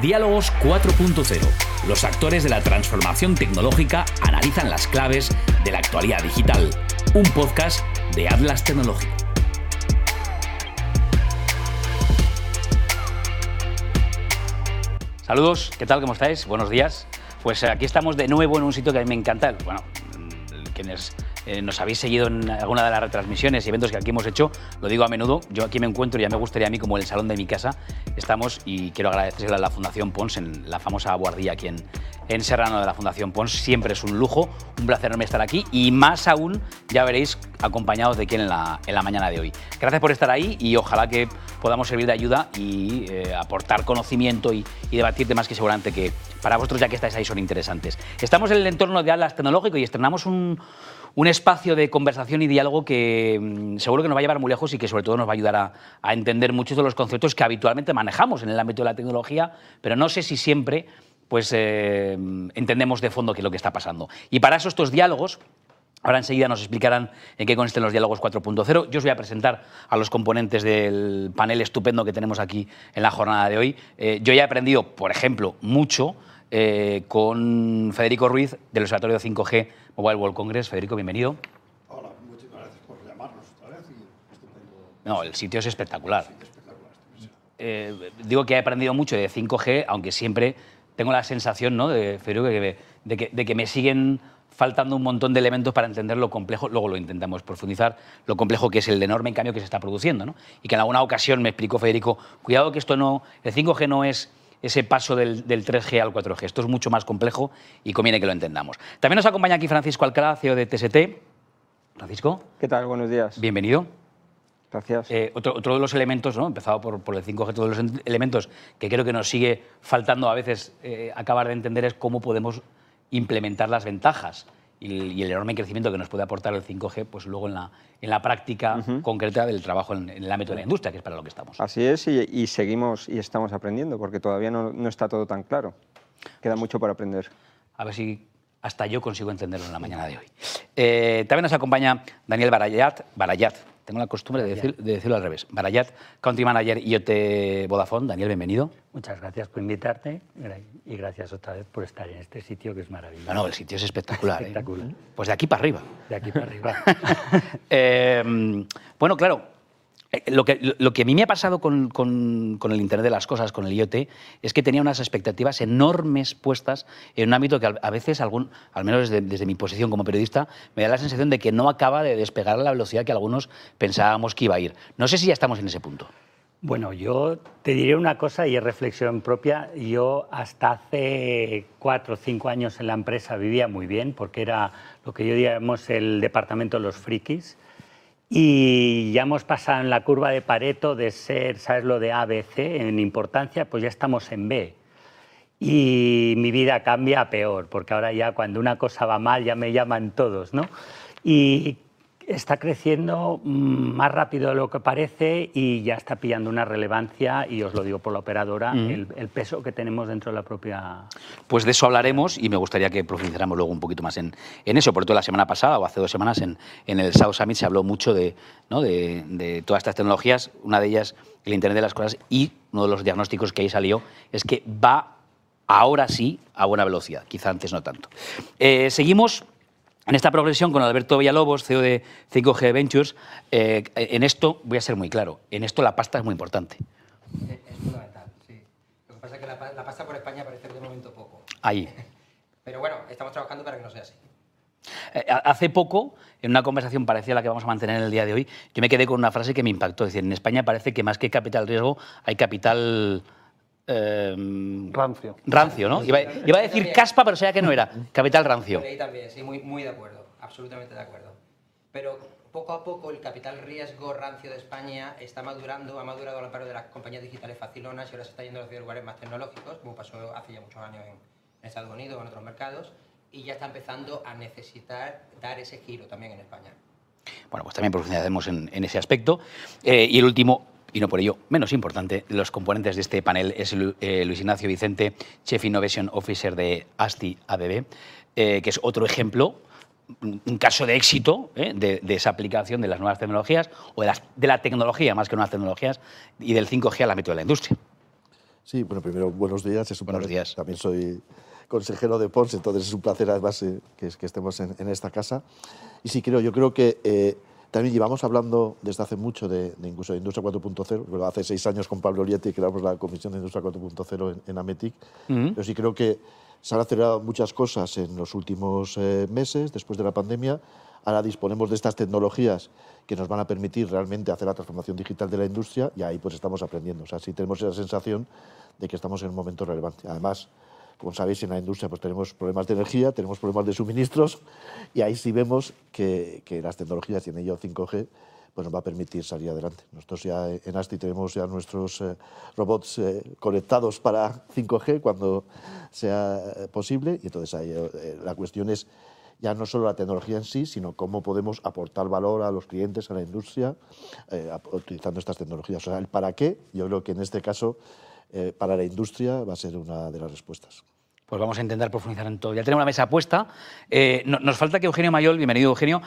Diálogos 4.0. Los actores de la transformación tecnológica analizan las claves de la actualidad digital. Un podcast de Atlas Tecnológico. Saludos, ¿qué tal? ¿Cómo estáis? Buenos días. Pues aquí estamos de nuevo en un sitio que a mí me encanta. Bueno, quienes eh, nos habéis seguido en alguna de las retransmisiones y eventos que aquí hemos hecho, lo digo a menudo, yo aquí me encuentro y ya me gustaría a mí como el salón de mi casa estamos y quiero agradecerle a la Fundación Pons en la famosa guardilla aquí en, en Serrano de la Fundación Pons. Siempre es un lujo, un placer enorme estar aquí y más aún, ya veréis, acompañados de quién en la, en la mañana de hoy. Gracias por estar ahí y ojalá que podamos servir de ayuda y eh, aportar conocimiento y, y, debatir temas que seguramente que para vosotros ya que estáis ahí son interesantes. Estamos en el entorno de Atlas Tecnológico y estrenamos un, un espacio de conversación y diálogo que mm, seguro que nos va a llevar muy lejos y que sobre todo nos va a ayudar a, entender muchos de los conceptos que habitualmente manejamos en el ámbito de la tecnología, pero no sé si siempre pues, eh, entendemos de fondo qué es lo que está pasando. Y para eso estos diálogos Ahora enseguida nos explicarán en qué consisten los diálogos 4.0. Yo os voy a presentar a los componentes del panel estupendo que tenemos aquí en la jornada de hoy. Eh, yo ya he aprendido, por ejemplo, mucho eh, con Federico Ruiz del Observatorio 5G Mobile World Congress. Federico, bienvenido. Hola, muchas gracias por llamarnos otra vez. Y. No, el sitio es espectacular. Sí, espectacular. Sí. Eh, digo que he aprendido mucho de 5G, aunque siempre tengo la sensación, ¿no, de, Federico, de, de, que, de que me siguen faltando un montón de elementos para entender lo complejo, luego lo intentamos profundizar, lo complejo que es el enorme cambio que se está produciendo. ¿no? Y que en alguna ocasión me explicó Federico, cuidado que esto no, el 5G no es ese paso del, del, 3G al 4G, esto es mucho más complejo y conviene que lo entendamos. También nos acompaña aquí Francisco Alcalá, CEO de TST. Francisco. ¿Qué tal? Buenos días. Bienvenido. Gracias. Eh, otro, otro, de los elementos, ¿no? empezado por, por, el 5G, todos los elementos que creo que nos sigue faltando a veces eh, acabar de entender es cómo podemos implementar las ventajas y el, y el, enorme crecimiento que nos puede aportar el 5G pues luego en la, en la práctica uh -huh. concreta del trabajo en, en, el ámbito de la industria, que es para lo que estamos. Así es, y, y seguimos y estamos aprendiendo, porque todavía no, no, está todo tan claro. Queda mucho por aprender. A ver si hasta yo consigo entenderlo en la mañana de hoy. Eh, también nos acompaña Daniel Barayat, Barayat tengo la costumbre de, decir, de, decirlo al revés. Barayat, Country Manager IoT Vodafone. Daniel, bienvenido. Muchas gracias por invitarte y gracias otra vez por estar en este sitio que es maravilloso. No, no el sitio es espectacular. espectacular. ¿eh? Pues de aquí para arriba. De aquí para arriba. eh, bueno, claro, lo que, lo que, a mí me ha pasado con, el Internet de las Cosas, con el IoT, es que tenía unas expectativas enormes puestas en un ámbito que a veces, al menos desde, mi posición como periodista, me da la sensación de que no acaba de despegar a la velocidad que algunos pensábamos que iba a ir. No sé si ya estamos en ese punto. Bueno, yo te diré una cosa y es reflexión propia. Yo hasta hace cuatro o cinco años en la empresa vivía muy bien porque era lo que yo diríamos el departamento de los frikis y ya hemos pasado en la curva de Pareto de ser, ¿sabes lo de ABC en importancia? Pues ya estamos en B. Y mi vida cambia a peor, porque ahora ya cuando una cosa va mal ya me llaman todos, ¿no? Y está creciendo más rápido de lo que parece y ya está pillando una relevancia, y os lo digo por la operadora, el, el, peso que tenemos dentro de la propia... Pues de eso hablaremos y me gustaría que profundizáramos luego un poquito más en, en eso. Por todo la semana pasada o hace dos semanas en, en el South Summit se habló mucho de, ¿no? de, de todas estas tecnologías, una de ellas el Internet de las Cosas y uno de los diagnósticos que ahí salió es que va ahora sí a buena velocidad, quizá antes no tanto. Eh, seguimos en esta progresión con Alberto Villalobos, CEO de 5G Ventures, eh, en esto, voy a ser muy claro, en esto la pasta es muy importante. Es, es fundamental, sí. Lo que pasa es que la, la, pasta por España parece de momento poco. Ahí. Pero bueno, estamos trabajando para que no sea así. Eh, hace poco, en una conversación parecida a la que vamos a mantener en el día de hoy, yo me quedé con una frase que me impactó. Es decir, en España parece que más que capital riesgo hay capital... Eh, rancio. Rancio, ¿no? Iba, iba, a decir caspa, pero sabía que no era. Capital rancio. Ahí también, sí, muy, muy de acuerdo. Absolutamente de acuerdo. Pero poco a poco el capital riesgo rancio de España está madurando, ha madurado al amparo de las compañías digitales facilonas y ahora se está yendo hacia lugares más tecnológicos, como pasó hace ya muchos años en, en Estados Unidos o en otros mercados, y ya está empezando a necesitar dar ese giro también en España. Bueno, pues también profundizaremos en, en ese aspecto. Eh, y el último, y no por ello menos importante, los componentes de este panel es eh, Luis Ignacio Vicente, Chief Innovation Officer de ASTI ABB, eh, que es otro ejemplo, un caso de éxito eh, de, de, esa aplicación de las nuevas tecnologías o de, las, de, la tecnología más que nuevas tecnologías y del 5G al ámbito de la industria. Sí, bueno, primero, buenos días. Es un Buenos placer. días. También soy consejero de Pons, entonces es un placer además eh, que, que estemos en, en esta casa. Y sí, creo, yo creo que eh, también llevamos hablando desde hace mucho de, de incluso de Industria 4.0. Bueno, hace seis años con Pablo Lietti creamos la Comisión de Industria 4.0 en, en Ametic. Pero sí creo que se han acelerado muchas cosas en los últimos eh, meses, después de la pandemia. Ahora disponemos de estas tecnologías que nos van a permitir realmente hacer la transformación digital de la industria y ahí pues estamos aprendiendo. O sea, sí tenemos esa sensación de que estamos en un momento relevante. Además, como sabéis, en la industria pues tenemos problemas de energía, tenemos problemas de suministros y ahí sí vemos que, que las tecnologías y en ello 5G pues nos va a permitir salir adelante. Nosotros ya en ASTI tenemos ya nuestros eh, robots eh, conectados para 5G cuando sea posible y entonces ahí, eh, la cuestión es ya no solo la tecnología en sí, sino cómo podemos aportar valor a los clientes, a la industria, eh, utilizando estas tecnologías. O sea, el para qué, yo creo que en este caso, eh, para la industria va a ser una de las respuestas. Pues vamos a intentar profundizar en todo. Ya tenemos la mesa puesta. Eh, no- nos falta que Eugenio Mayol, bienvenido Eugenio.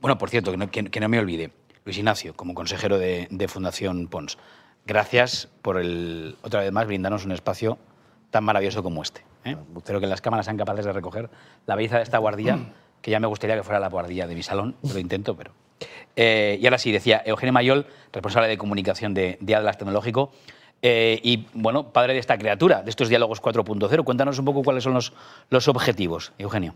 Bueno, por cierto, que no, que- que no me olvide, Luis Ignacio, como consejero de, de Fundación Pons, gracias por el, otra vez más brindarnos un espacio tan maravilloso como este. ¿eh? Espero que las cámaras sean capaces de recoger la belleza de esta guardilla, que ya me gustaría que fuera la guardilla de mi salón, lo intento, pero... Eh, y ahora sí, decía Eugenio Mayol, responsable de comunicación de, de Atlas Tecnológico, eh, y bueno, padre de esta criatura, de estos diálogos 4.0. Cuéntanos un poco cuáles son los, los objetivos, Eugenio.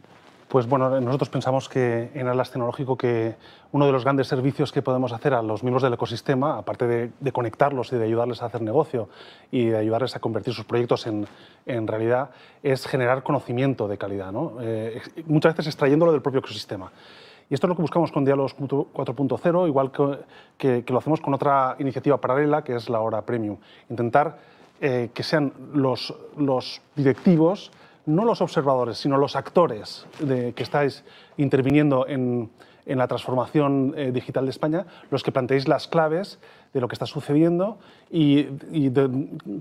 Pues bueno, nosotros pensamos que en Atlas Tecnológico que uno de los grandes servicios que podemos hacer a los miembros del ecosistema, aparte de, conectarlos y de ayudarles a hacer negocio y de ayudarles a convertir sus proyectos en, en realidad, es generar conocimiento de calidad, ¿no? Eh, muchas veces extrayéndolo del propio ecosistema. Y esto es lo que buscamos con Diálogos 4.0, igual que, que- lo hacemos con otra iniciativa paralela, que es la hora premium. Intentar eh, que sean los, los directivos, no los observadores, sino los actores que estáis interviniendo en, en la transformación eh, digital de España, los que planteéis las claves de lo que está sucediendo y, y de,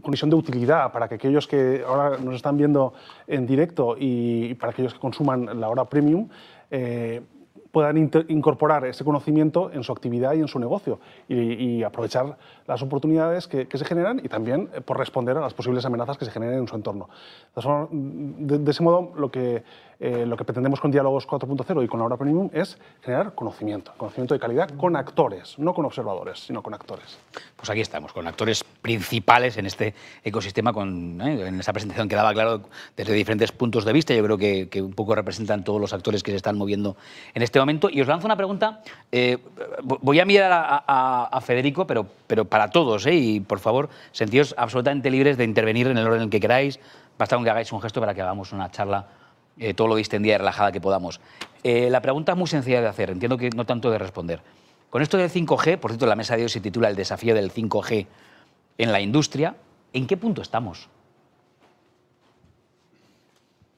con de utilidad para que aquellos que ahora nos están viendo en directo y, para aquellos que consuman la hora premium, eh, puedan incorporar ese conocimiento en su actividad y en su negocio y, aprovechar las oportunidades que, se generan y también eh, por responder a las posibles amenazas que se generen en su entorno. De ese modo, lo que, eh, lo que pretendemos con Diálogos 4.0 y con la hora premium es generar conocimiento, conocimiento de calidad con actores, no con observadores, sino con actores. Pues aquí estamos, con actores principales en este ecosistema, con, ¿eh? en esa presentación quedaba claro desde diferentes puntos de vista. Yo creo que, que un poco representan todos los actores que se están moviendo en este momento. Y os lanzo una pregunta. eh, voy a mirar a, a- a Federico, pero, pero para todos, ¿eh? y por favor, sentíos absolutamente libres de intervenir en el orden en el que queráis. Basta con que hagáis un gesto para que hagamos una charla eh, todo lo distendida y relajada que podamos. Eh, la pregunta es muy sencilla de hacer, entiendo que no tanto de responder. Con esto del 5G, por cierto, la mesa de hoy se titula El desafío del 5G en la industria, ¿en qué punto estamos?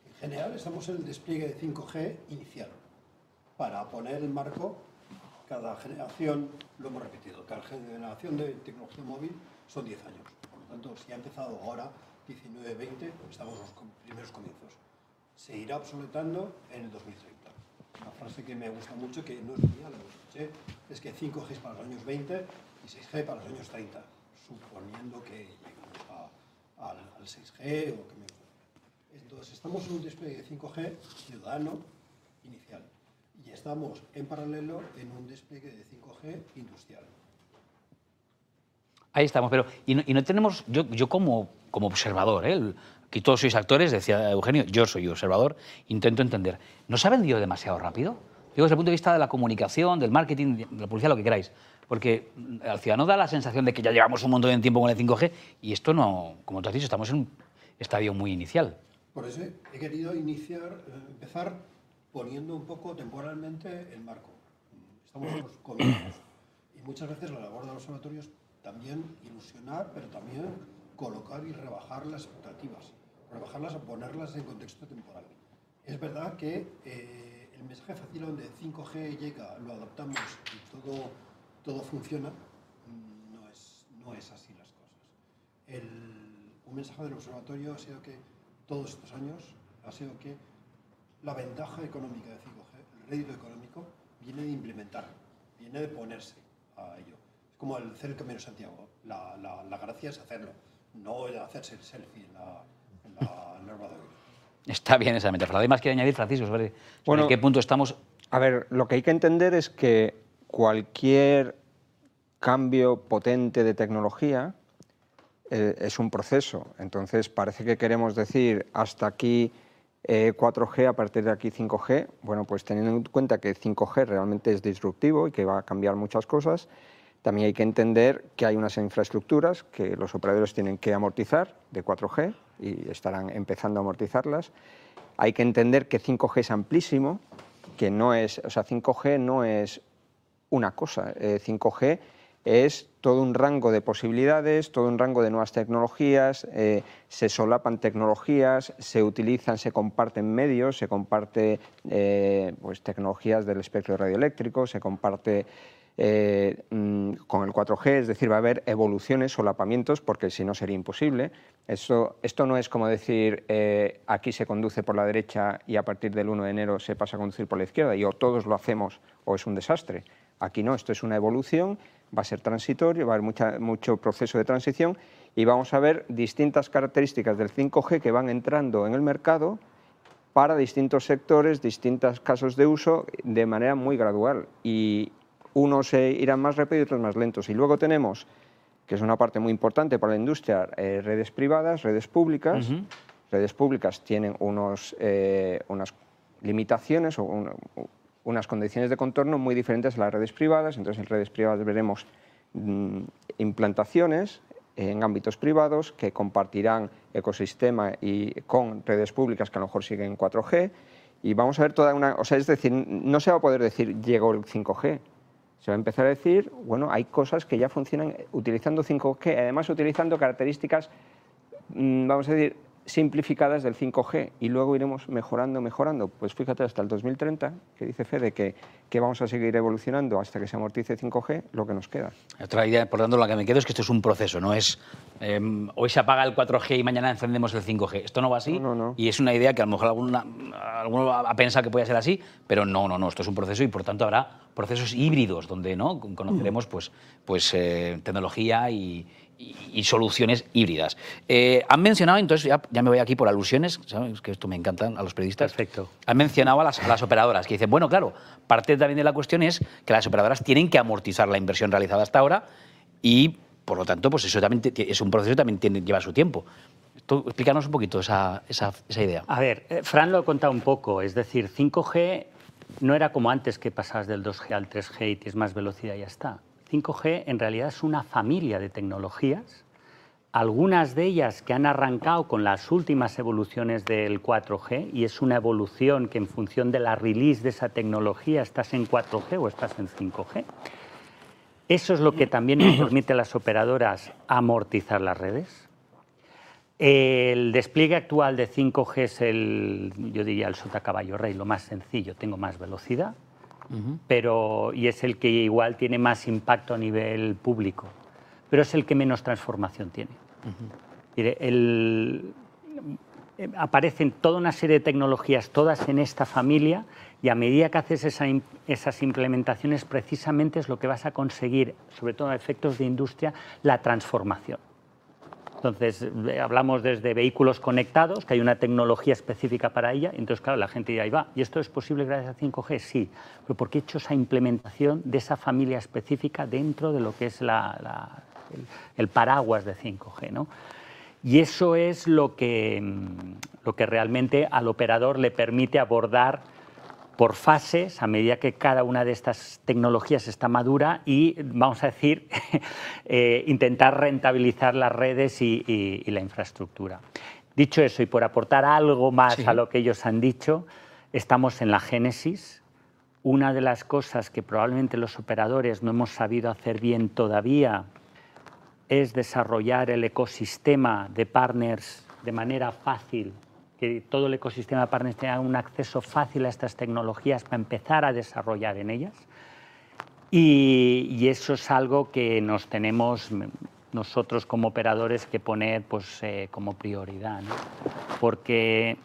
En general estamos en el despliegue de 5G inicial. Para poner el marco, cada generación, lo hemos repetido, cada generación de tecnología móvil son 10 años. Por lo tanto, si ha empezado ahora, 19, 20, estamos en los primeros comienzos. Se irá obsoletando en el 2030. Una frase que me gusta mucho, que no es mía, la escuché, es que 5G es para los años 20 y 6G para los años 30, suponiendo que lleguemos a- al, al 6G o que me entonces, estamos en un despliegue de 5G ciudadano inicial y estamos en paralelo en un despliegue de 5G industrial. Ahí estamos, pero y no, y no tenemos, yo, yo como, como observador, ¿eh? Aquí todos sois actores, decía Eugenio, yo soy observador, intento entender. ¿No se ha vendido demasiado rápido? Digo, desde el punto de vista de la comunicación, del marketing, de la publicidad, lo que queráis. Porque mm, al ciudadano da la sensación de que ya llevamos un montón de tiempo con el 5G y esto no, como tú has dicho, estamos en un estadio muy inicial. Por eso he querido iniciar, eh, empezar poniendo un poco temporalmente el marco. Estamos en los comienzos y muchas veces la labor de los observatorios también ilusionar, pero también colocar y rebajar las expectativas, rebajarlas o ponerlas en contexto temporal. Es verdad que eh, el mensaje fácil donde 5G llega, lo adaptamos y todo, todo funciona, mm, no es, no es así las cosas. El- un mensaje del observatorio ha sido que todos estos años ha sido que la ventaja económica de 5G, el rédito económico, viene de implementar, viene de ponerse a ello. Es como el hacer el Camino Santiago. La, la- la gracia es hacerlo, no hacerse el selfie la, Está bien esa metáfora. ¿Además quiere añadir, Francisco, sobre Bueno, en qué punto estamos? A ver, lo que hay que entender es que cualquier cambio potente de tecnología eh, es un proceso. Entonces, parece que queremos decir hasta aquí eh, 4G, a partir de aquí 5G. Bueno, pues teniendo en cuenta que 5G realmente es disruptivo y que va a cambiar muchas cosas, también hay que entender que hay unas infraestructuras que los operadores tienen que amortizar de 4G y estarán empezando a amortizarlas. Hay que entender que 5G es amplísimo, que no es, o sea, 5G no es una cosa. Eh, 5G es todo un rango de posibilidades, todo un rango de nuevas tecnologías, eh, se solapan tecnologías, se utilizan, se comparten medios, se comparte eh, pues, tecnologías del espectro radioeléctrico, se comparte eh, mm, con el 4G, es decir, va a haber evoluciones, solapamientos, porque si no sería imposible. Esto, esto no es como decir eh, aquí se conduce por la derecha y a partir del 1 de enero se pasa a conducir por la izquierda y o todos lo hacemos o es un desastre. Aquí no, esto es una evolución, va a ser transitorio, va a haber mucho proceso de transición y vamos a ver distintas características del 5G que van entrando en el mercado para distintos sectores, distintos casos de uso de manera muy gradual. Y unos irán más rápido y otros más lentos. Y luego tenemos, que es una parte muy importante para la industria, eh, redes privadas, redes públicas. Redes públicas tienen unos, eh, unas limitaciones o un- unas condiciones de contorno muy diferentes a las redes privadas. Entonces, en redes privadas veremos mm, implantaciones en ámbitos privados que compartirán ecosistema y con redes públicas que a lo mejor siguen 4G y vamos a ver toda una, o sea, es decir, no se va a poder decir llegó el 5G. Se va a empezar a decir, bueno, hay cosas que ya funcionan utilizando 5G, además utilizando características, mm, vamos a decir, simplificadas del 5G y luego iremos mejorando, mejorando. Pues fíjate, hasta el 2030, que dice Fede que, que vamos a seguir evolucionando hasta que se amortice 5G, lo que nos queda. Otra idea, por tanto, la que me quedo es que esto es un proceso, no es eh, hoy se apaga el 4G y mañana encendemos el 5G. Esto no va así No, no, no. y es una idea que a lo mejor alguna, alguno ha pensado que puede ser así, pero no, no, no, esto es un proceso y por tanto habrá procesos híbridos donde no conoceremos pues, pues, eh, tecnología y, y- y soluciones híbridas. Eh, han mencionado, entonces ya, ya me voy aquí por alusiones, ¿sabes? que esto me encanta a los periodistas. Perfecto. Han mencionado a las, a las operadoras, que dicen, bueno, claro, parte también de la cuestión es que las operadoras tienen que amortizar la inversión realizada hasta ahora y, por lo tanto, pues eso también es un proceso que también tiene, lleva su tiempo. Esto, explícanos un poquito esa, esa, esa idea. A ver, eh, Fran lo ha contado un poco, es decir, 5G no era como antes que pasabas del 2G al 3G y tienes más velocidad y ya está. 5G en realidad es una familia de tecnologías, algunas de ellas que han arrancado con las últimas evoluciones del 4G y es una evolución que en función de la release de esa tecnología estás en 4G o estás en 5G. Eso es lo que también nos permite a las operadoras amortizar las redes. El despliegue actual de 5G es el, yo diría, el sota caballo rey, lo más sencillo, tengo más velocidad, pero, y es el que igual tiene más impacto a nivel público, pero es el que menos transformación tiene. El- eh, aparecen toda una serie de tecnologías, todas en esta familia, y a medida que haces esa esas implementaciones, precisamente es lo que vas a conseguir, sobre todo a efectos de industria, la transformación. Entonces, eh, hablamos desde vehículos conectados, que hay una tecnología específica para ella, entonces, claro, la gente ahí va, ¿y esto es posible gracias a 5G? Sí, pero ¿por qué he hecho esa implementación de esa familia específica dentro de lo que es la- el, el paraguas de 5G? ¿no? Y eso es lo que, mm, lo que realmente al operador le permite abordar por fases a medida que cada una de estas tecnologías está madura y, vamos a decir, eh, intentar rentabilizar las redes y, y- y la infraestructura. Dicho eso, y por aportar algo más Sí. a lo que ellos han dicho, estamos en la génesis. Una de las cosas que probablemente los operadores no hemos sabido hacer bien todavía es desarrollar el ecosistema de partners de manera fácil, que todo el ecosistema partners tenga un acceso fácil a estas tecnologías para empezar a desarrollar en ellas. Y, y eso es algo que nos tenemos mm, nosotros como operadores que poner pues, eh, como prioridad, ¿no? porque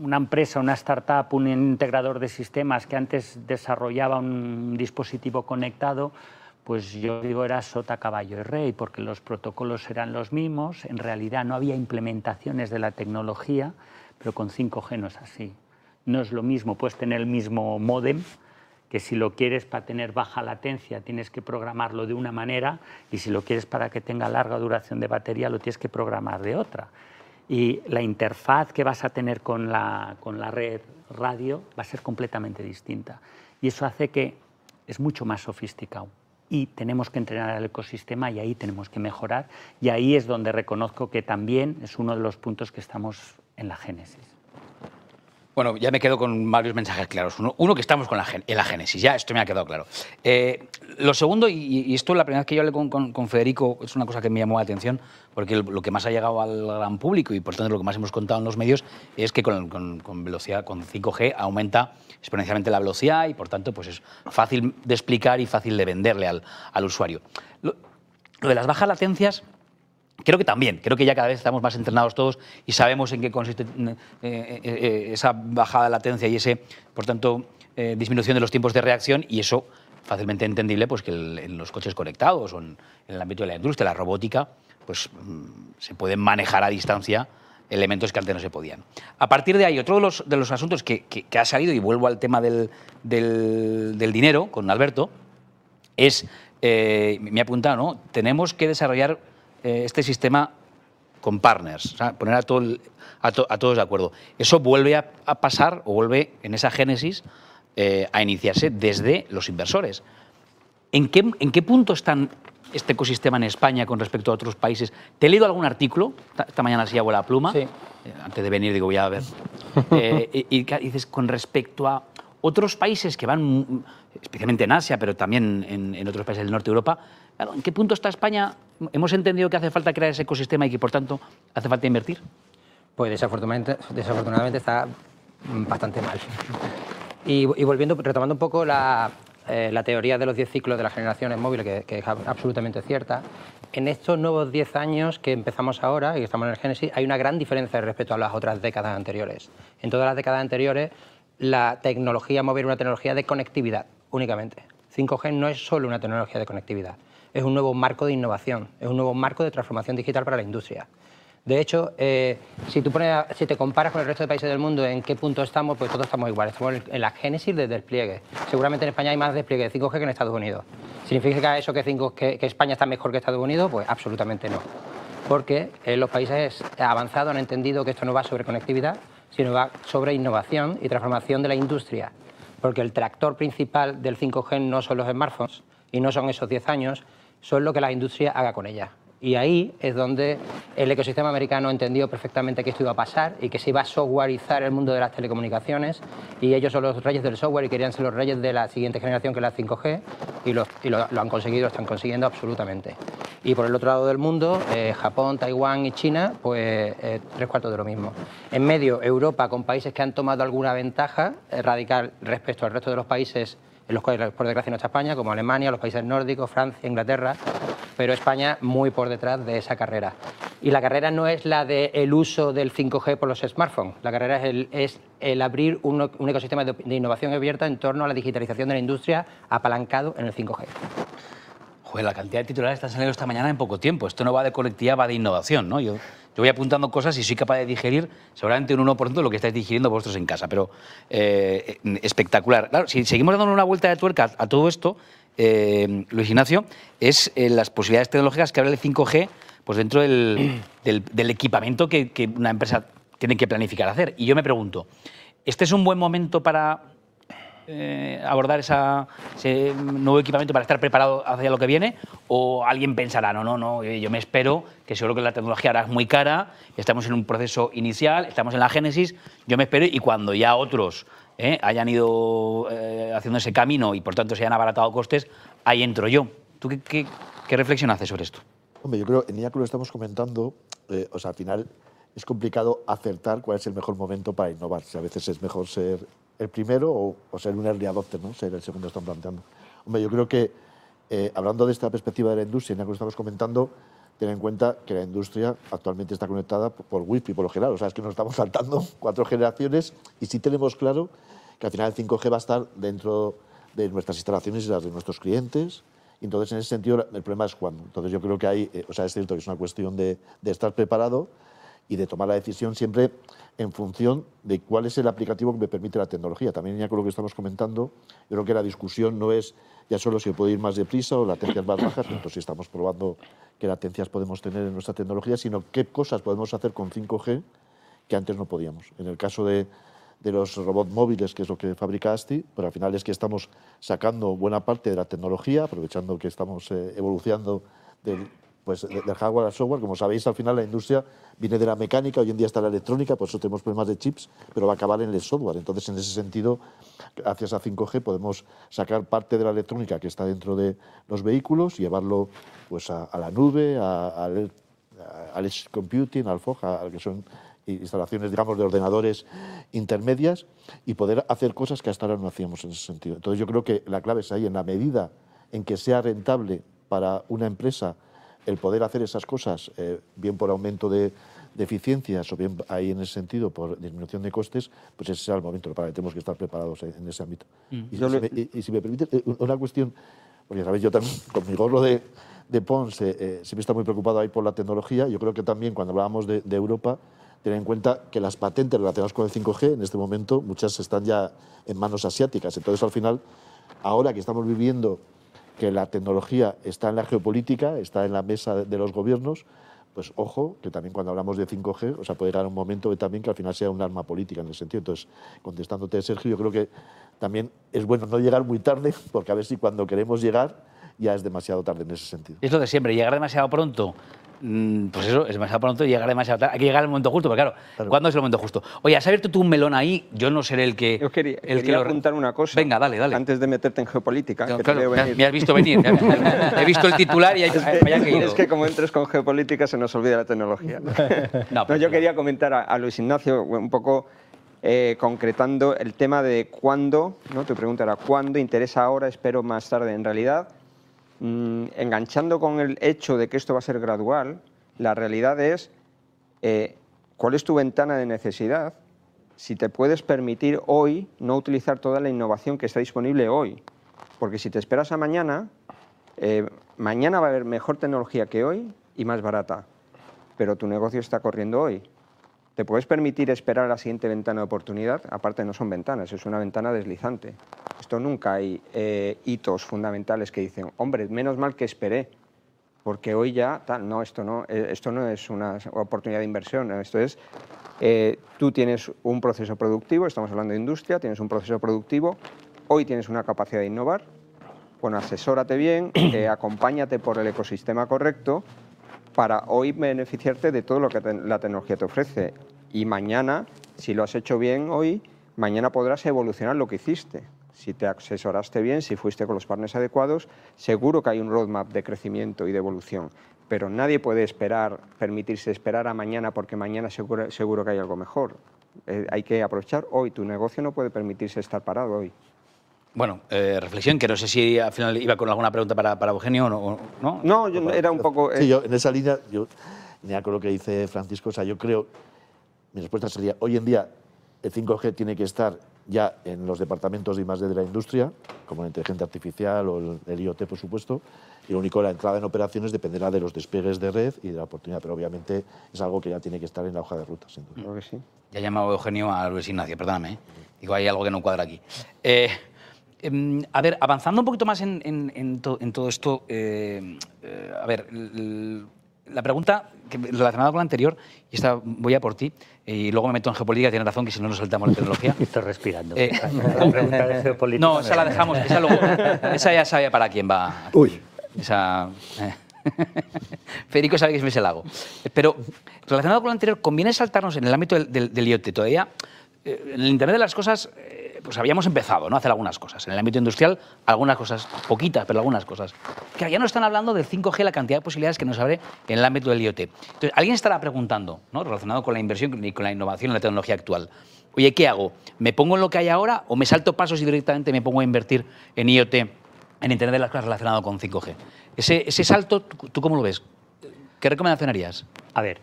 una empresa, una startup, un integrador de sistemas que antes desarrollaba un dispositivo conectado, pues yo digo era sota, caballo y rey, porque los protocolos eran los mismos, en realidad no había implementaciones de la tecnología, pero con 5G no es así. No es lo mismo, puedes tener el mismo modem, que si lo quieres para tener baja latencia tienes que programarlo de una manera y si lo quieres para que tenga larga duración de batería lo tienes que programar de otra. Y la interfaz que vas a tener con la, con la red radio va a ser completamente distinta. Y eso hace que es mucho más sofisticado y tenemos que entrenar el ecosistema y ahí tenemos que mejorar y ahí es donde reconozco que también es uno de los puntos que estamos en la génesis. Bueno, ya me quedo con varios mensajes claros. Uno, que estamos con la, en la génesis, ya esto me ha quedado claro. Eh, lo segundo, y, esto la primera vez que yo hablé con, Federico, es una cosa que me llamó la atención, porque lo que más ha llegado al gran público y por tanto lo que más hemos contado en los medios es que con, velocidad, con 5G aumenta exponencialmente la velocidad y por tanto pues es fácil de explicar y fácil de venderle al, usuario. lo de las bajas latencias Creo que también, creo que ya cada vez estamos más entrenados todos y sabemos en qué consiste eh, eh, eh, esa bajada de latencia y ese, por tanto, disminución de los tiempos de reacción y eso fácilmente entendible pues que en los coches conectados o en, el ámbito de la industria, la robótica, pues mm, se pueden manejar a distancia elementos que antes no se podían. A partir de ahí, otro de los, de los asuntos que, ha salido, y vuelvo al tema del, del, del dinero con Alberto, es, me ha apuntado, ¿no? tenemos que desarrollar eh, este sistema con partners, poner a, todo a, todos de acuerdo. Eso vuelve a, pasar o vuelve en esa génesis eh, a iniciarse desde los inversores. ¿En qué, ¿En qué punto está este ecosistema en España con respecto a otros países? Te he leído algún artículo, esta mañana así hago la pluma, eh, antes de venir digo voy a ver, y, y dices con respecto a otros países que van, especialmente en Asia, pero también en, otros países del norte de Europa, ¿en qué punto está España? ¿Hemos entendido que hace falta crear ese ecosistema y que, por tanto, hace falta invertir? Pues desafortunadamente, desafortunadamente está bastante mal. Y, volviendo, retomando un poco la, eh, teoría de los 10 ciclos de las generaciones móviles, que, es absolutamente cierta, en estos nuevos 10 años que empezamos ahora y que estamos en el Génesis, hay una gran diferencia respecto a las otras décadas anteriores. En todas las décadas anteriores, la tecnología móvil es una tecnología de conectividad únicamente. 5G no es solo una tecnología de conectividad, es un nuevo marco de innovación, es un nuevo marco de transformación digital para la industria. De hecho, eh, si, tú pones, si te comparas con el resto de países del mundo en qué punto estamos, pues todos estamos iguales. Estamos en la génesis del despliegue. Seguramente en España hay más despliegue de 5G que en Estados Unidos. ¿Significa eso que, 5, que, España está mejor que Estados Unidos? Pues absolutamente no. Porque eh, los países avanzados han entendido que esto no va sobre conectividad, sino va sobre innovación y transformación de la industria. Porque el tractor principal del 5G no son los smartphones y no son esos 10 años, son lo que la industria haga con ella. Y ahí es donde el ecosistema americano entendió perfectamente que esto iba a pasar y que se iba a softwareizar el mundo de las telecomunicaciones y ellos son los reyes del software y querían ser los reyes de la siguiente generación que es la 5G y, lo, han conseguido, lo están consiguiendo absolutamente. Y por el otro lado del mundo, eh, Japón, Taiwán y China, pues eh, tres cuartos de lo mismo. En medio, Europa con países que han tomado alguna ventaja radical respecto al resto de los países en los cuales, por desgracia, no está España, como Alemania, los países nórdicos, Francia, Inglaterra, pero España muy por detrás de esa carrera. Y la carrera no es la del el uso del 5G por los smartphones, la carrera es el, abrir un, ecosistema de, de, innovación abierta en torno a la digitalización de la industria apalancado en el 5G. Joder, la cantidad de titulares están saliendo esta mañana en poco tiempo. Esto no va de colectividad, va de innovación, ¿no? Yo voy apuntando cosas y soy capaz de digerir seguramente un 1% de lo que estáis digiriendo vosotros en casa, pero eh, espectacular. Claro, si seguimos dando una vuelta de tuerca a, todo esto, eh, Luis Ignacio, es eh, las posibilidades tecnológicas que abre el 5G pues dentro del, equipamiento que, que una empresa tiene que planificar hacer. Y yo me pregunto, ¿este es un buen momento para eh, abordar ese nuevo equipamiento para estar preparado hacia lo que viene? ¿O alguien pensará, no, no, no, yo me espero, que seguro que la tecnología ahora es muy cara, estamos en un proceso inicial, estamos en la génesis, yo me espero y cuando ya otros eh, hayan ido eh, haciendo ese camino y por tanto se hayan abaratado costes, ahí entro yo. ¿Tú qué, qué, reflexión haces sobre esto? Hombre, yo creo, en IACU lo estamos comentando, o sea, al final es complicado acertar cuál es el mejor momento para innovar. a veces es mejor ser el primero o, ser un early adopter, ¿no? ser el segundo están planteando. Hombre, yo creo que eh, hablando de esta perspectiva de la industria, en la que estamos comentando, ten en cuenta que la industria actualmente está conectada por Wi-Fi por lo general. O sea, es que nos estamos saltando cuatro generaciones y sí tenemos claro que al final el 5G va a estar dentro de nuestras instalaciones y las de nuestros clientes Entonces, en ese sentido, el problema es cuándo. Entonces, yo creo que hay, eh, o sea, es cierto que es una cuestión de estar preparado y de tomar la decisión siempre en función de cuál es el aplicativo que me permite la tecnología. También ya con lo que estamos comentando, yo creo que la discusión no es ya solo si puede ir más deprisa o latencias más bajas, entonces si estamos probando qué latencias podemos tener en nuestra tecnología, sino qué cosas podemos hacer con 5G que antes no podíamos. En el caso de, los robots móviles, que es lo que fabrica ASTI, pero al final es que estamos sacando buena parte de la tecnología, aprovechando que estamos eh, evolucionando del, pues, de- del hardware al software. Como sabéis, al final la industria viene de la mecánica, hoy en día está la electrónica, por eso tenemos problemas de chips, pero va a acabar en el software. Entonces, en ese sentido, gracias a 5G podemos sacar parte de la electrónica que está dentro de los vehículos, llevarlo pues, a, a la nube, a- al al edge computing, al FOG, a- a que son instalaciones, digamos, de ordenadores intermedias y poder hacer cosas que hasta ahora no hacíamos en ese sentido. Entonces yo creo que la clave es ahí, en la medida en que sea rentable para una empresa el poder hacer esas cosas, eh, bien por aumento de, de eficiencias o bien ahí en ese sentido por disminución de costes, pues ese será el momento para que tenemos que estar preparados en, en ese ámbito. Y, Yo si le- me, y- y si me permite, eh, una cuestión, porque sabéis, yo también con mi gorro de, de Pons eh, eh, siempre está muy preocupado ahí por la tecnología. Yo creo que también cuando hablábamos de, de Europa, tener en cuenta que las patentes relacionadas con el 5G en este momento muchas están ya en manos asiáticas. Entonces, al final, ahora que estamos viviendo que la tecnología está en la geopolítica, está en la mesa de, los gobiernos, pues ojo, que también cuando hablamos de 5G, o sea, puede llegar un momento que también que al final sea un arma política en ese sentido. Entonces, contestándote, Sergio, yo creo que también es bueno no llegar muy tarde, porque a ver si cuando queremos llegar ya es demasiado tarde en ese sentido. Es lo de siempre, llegar demasiado pronto. Mm, Pues eso, es demasiado pronto y llegar demasiado tarde. Hay que llegar al momento justo, pero claro, Claro. ¿cuándo es el momento justo? Oye, has abierto tú un melón ahí, yo no seré el que. Yo quería, el quería lo- apuntar una cosa. Venga, dale, dale. Antes de meterte en geopolítica, No, que te claro, veo me, has- venir. me has visto venir. he visto el titular y me había caído. Es que como entres con geopolítica se nos olvida la tecnología. No, No, pero- yo quería comentar a, a Luis Ignacio un poco eh, concretando el tema de cuándo, ¿no? tu pregunta era cuándo, interesa ahora, espero más tarde. En realidad, mm, enganchando con el hecho de que esto va a ser gradual, la realidad es eh, cuál es tu ventana de necesidad, si te puedes permitir hoy no utilizar toda la innovación que está disponible hoy. Porque si te esperas a mañana, eh, mañana va a haber mejor tecnología que hoy y más barata, pero tu negocio está corriendo hoy. ¿Te puedes permitir esperar a la siguiente ventana de oportunidad? Aparte, no son ventanas, es una ventana deslizante. Esto nunca hay eh, hitos fundamentales que dicen, hombre, menos mal que esperé, porque hoy ya tal. No, esto no, eh, esto no es una oportunidad de inversión, esto es, eh, tú tienes un proceso productivo, estamos hablando de industria, tienes un proceso productivo, hoy tienes una capacidad de innovar, bueno, asesórate bien, eh, acompáñate por el ecosistema correcto para hoy beneficiarte de todo lo que la tecnología te ofrece. Y mañana, si lo has hecho bien hoy, mañana podrás evolucionar lo que hiciste. Si te asesoraste bien, si fuiste con los partners adecuados, seguro que hay un roadmap de crecimiento y de evolución. Pero nadie puede esperar, permitirse esperar a mañana porque mañana seguro, seguro que hay algo mejor. Eh, hay que aprovechar hoy. Tu negocio no puede permitirse estar parado hoy. Bueno, eh, reflexión, que no sé si al final iba con alguna pregunta para, para Eugenio o no. o no. No, yo- era un poco... eh, Sí, yo en esa línea, yo, ya con lo que dice Francisco, o sea, yo creo, mi respuesta sería, hoy en día el 5G tiene que estar ya en los departamentos de I+D de la industria, como la inteligencia artificial o el, el IoT, por supuesto, y lo único, la entrada en operaciones dependerá de los despegues de red y de la oportunidad, pero obviamente es algo que ya tiene que estar en la hoja de ruta, sin duda. creo que sí. Ya he llamado Eugenio a Luis Ignacio, perdóname. ¿eh? Digo, hay algo que no cuadra aquí. Eh, a ver, avanzando un poquito más en, en- en to- en todo esto, eh, eh, a ver, la pregunta que, relacionada con la anterior, y esta voy a por ti, y luego me meto en geopolítica, tienes razón, que si no nos saltamos la tecnología. Estoy respirando. Eh, La pregunta de geopolítica no, me esa la dejamos, esa, luego, esa ya sabe para quién va. Uy. Esa. eh. Federico sabe que es el lago. Pero relacionado con lo anterior, conviene saltarnos en el ámbito del, del- del IoT. Todavía, eh, en el Internet de las cosas, eh, pues habíamos empezado ¿no? a hacer algunas cosas. En el ámbito industrial, algunas cosas, poquitas, pero algunas cosas. Que ya no están hablando del 5G, la cantidad de posibilidades que nos abre en el ámbito del IoT. Entonces, alguien estará preguntando, ¿no? relacionado con la inversión y con la innovación en la tecnología actual. Oye, ¿qué hago? ¿Me pongo en lo que hay ahora o me salto pasos y directamente me pongo a invertir en IoT, en Internet de las cosas relacionado con 5G? Ese, ese salto, ¿tú, cómo lo ves? ¿Qué recomendación harías? A ver,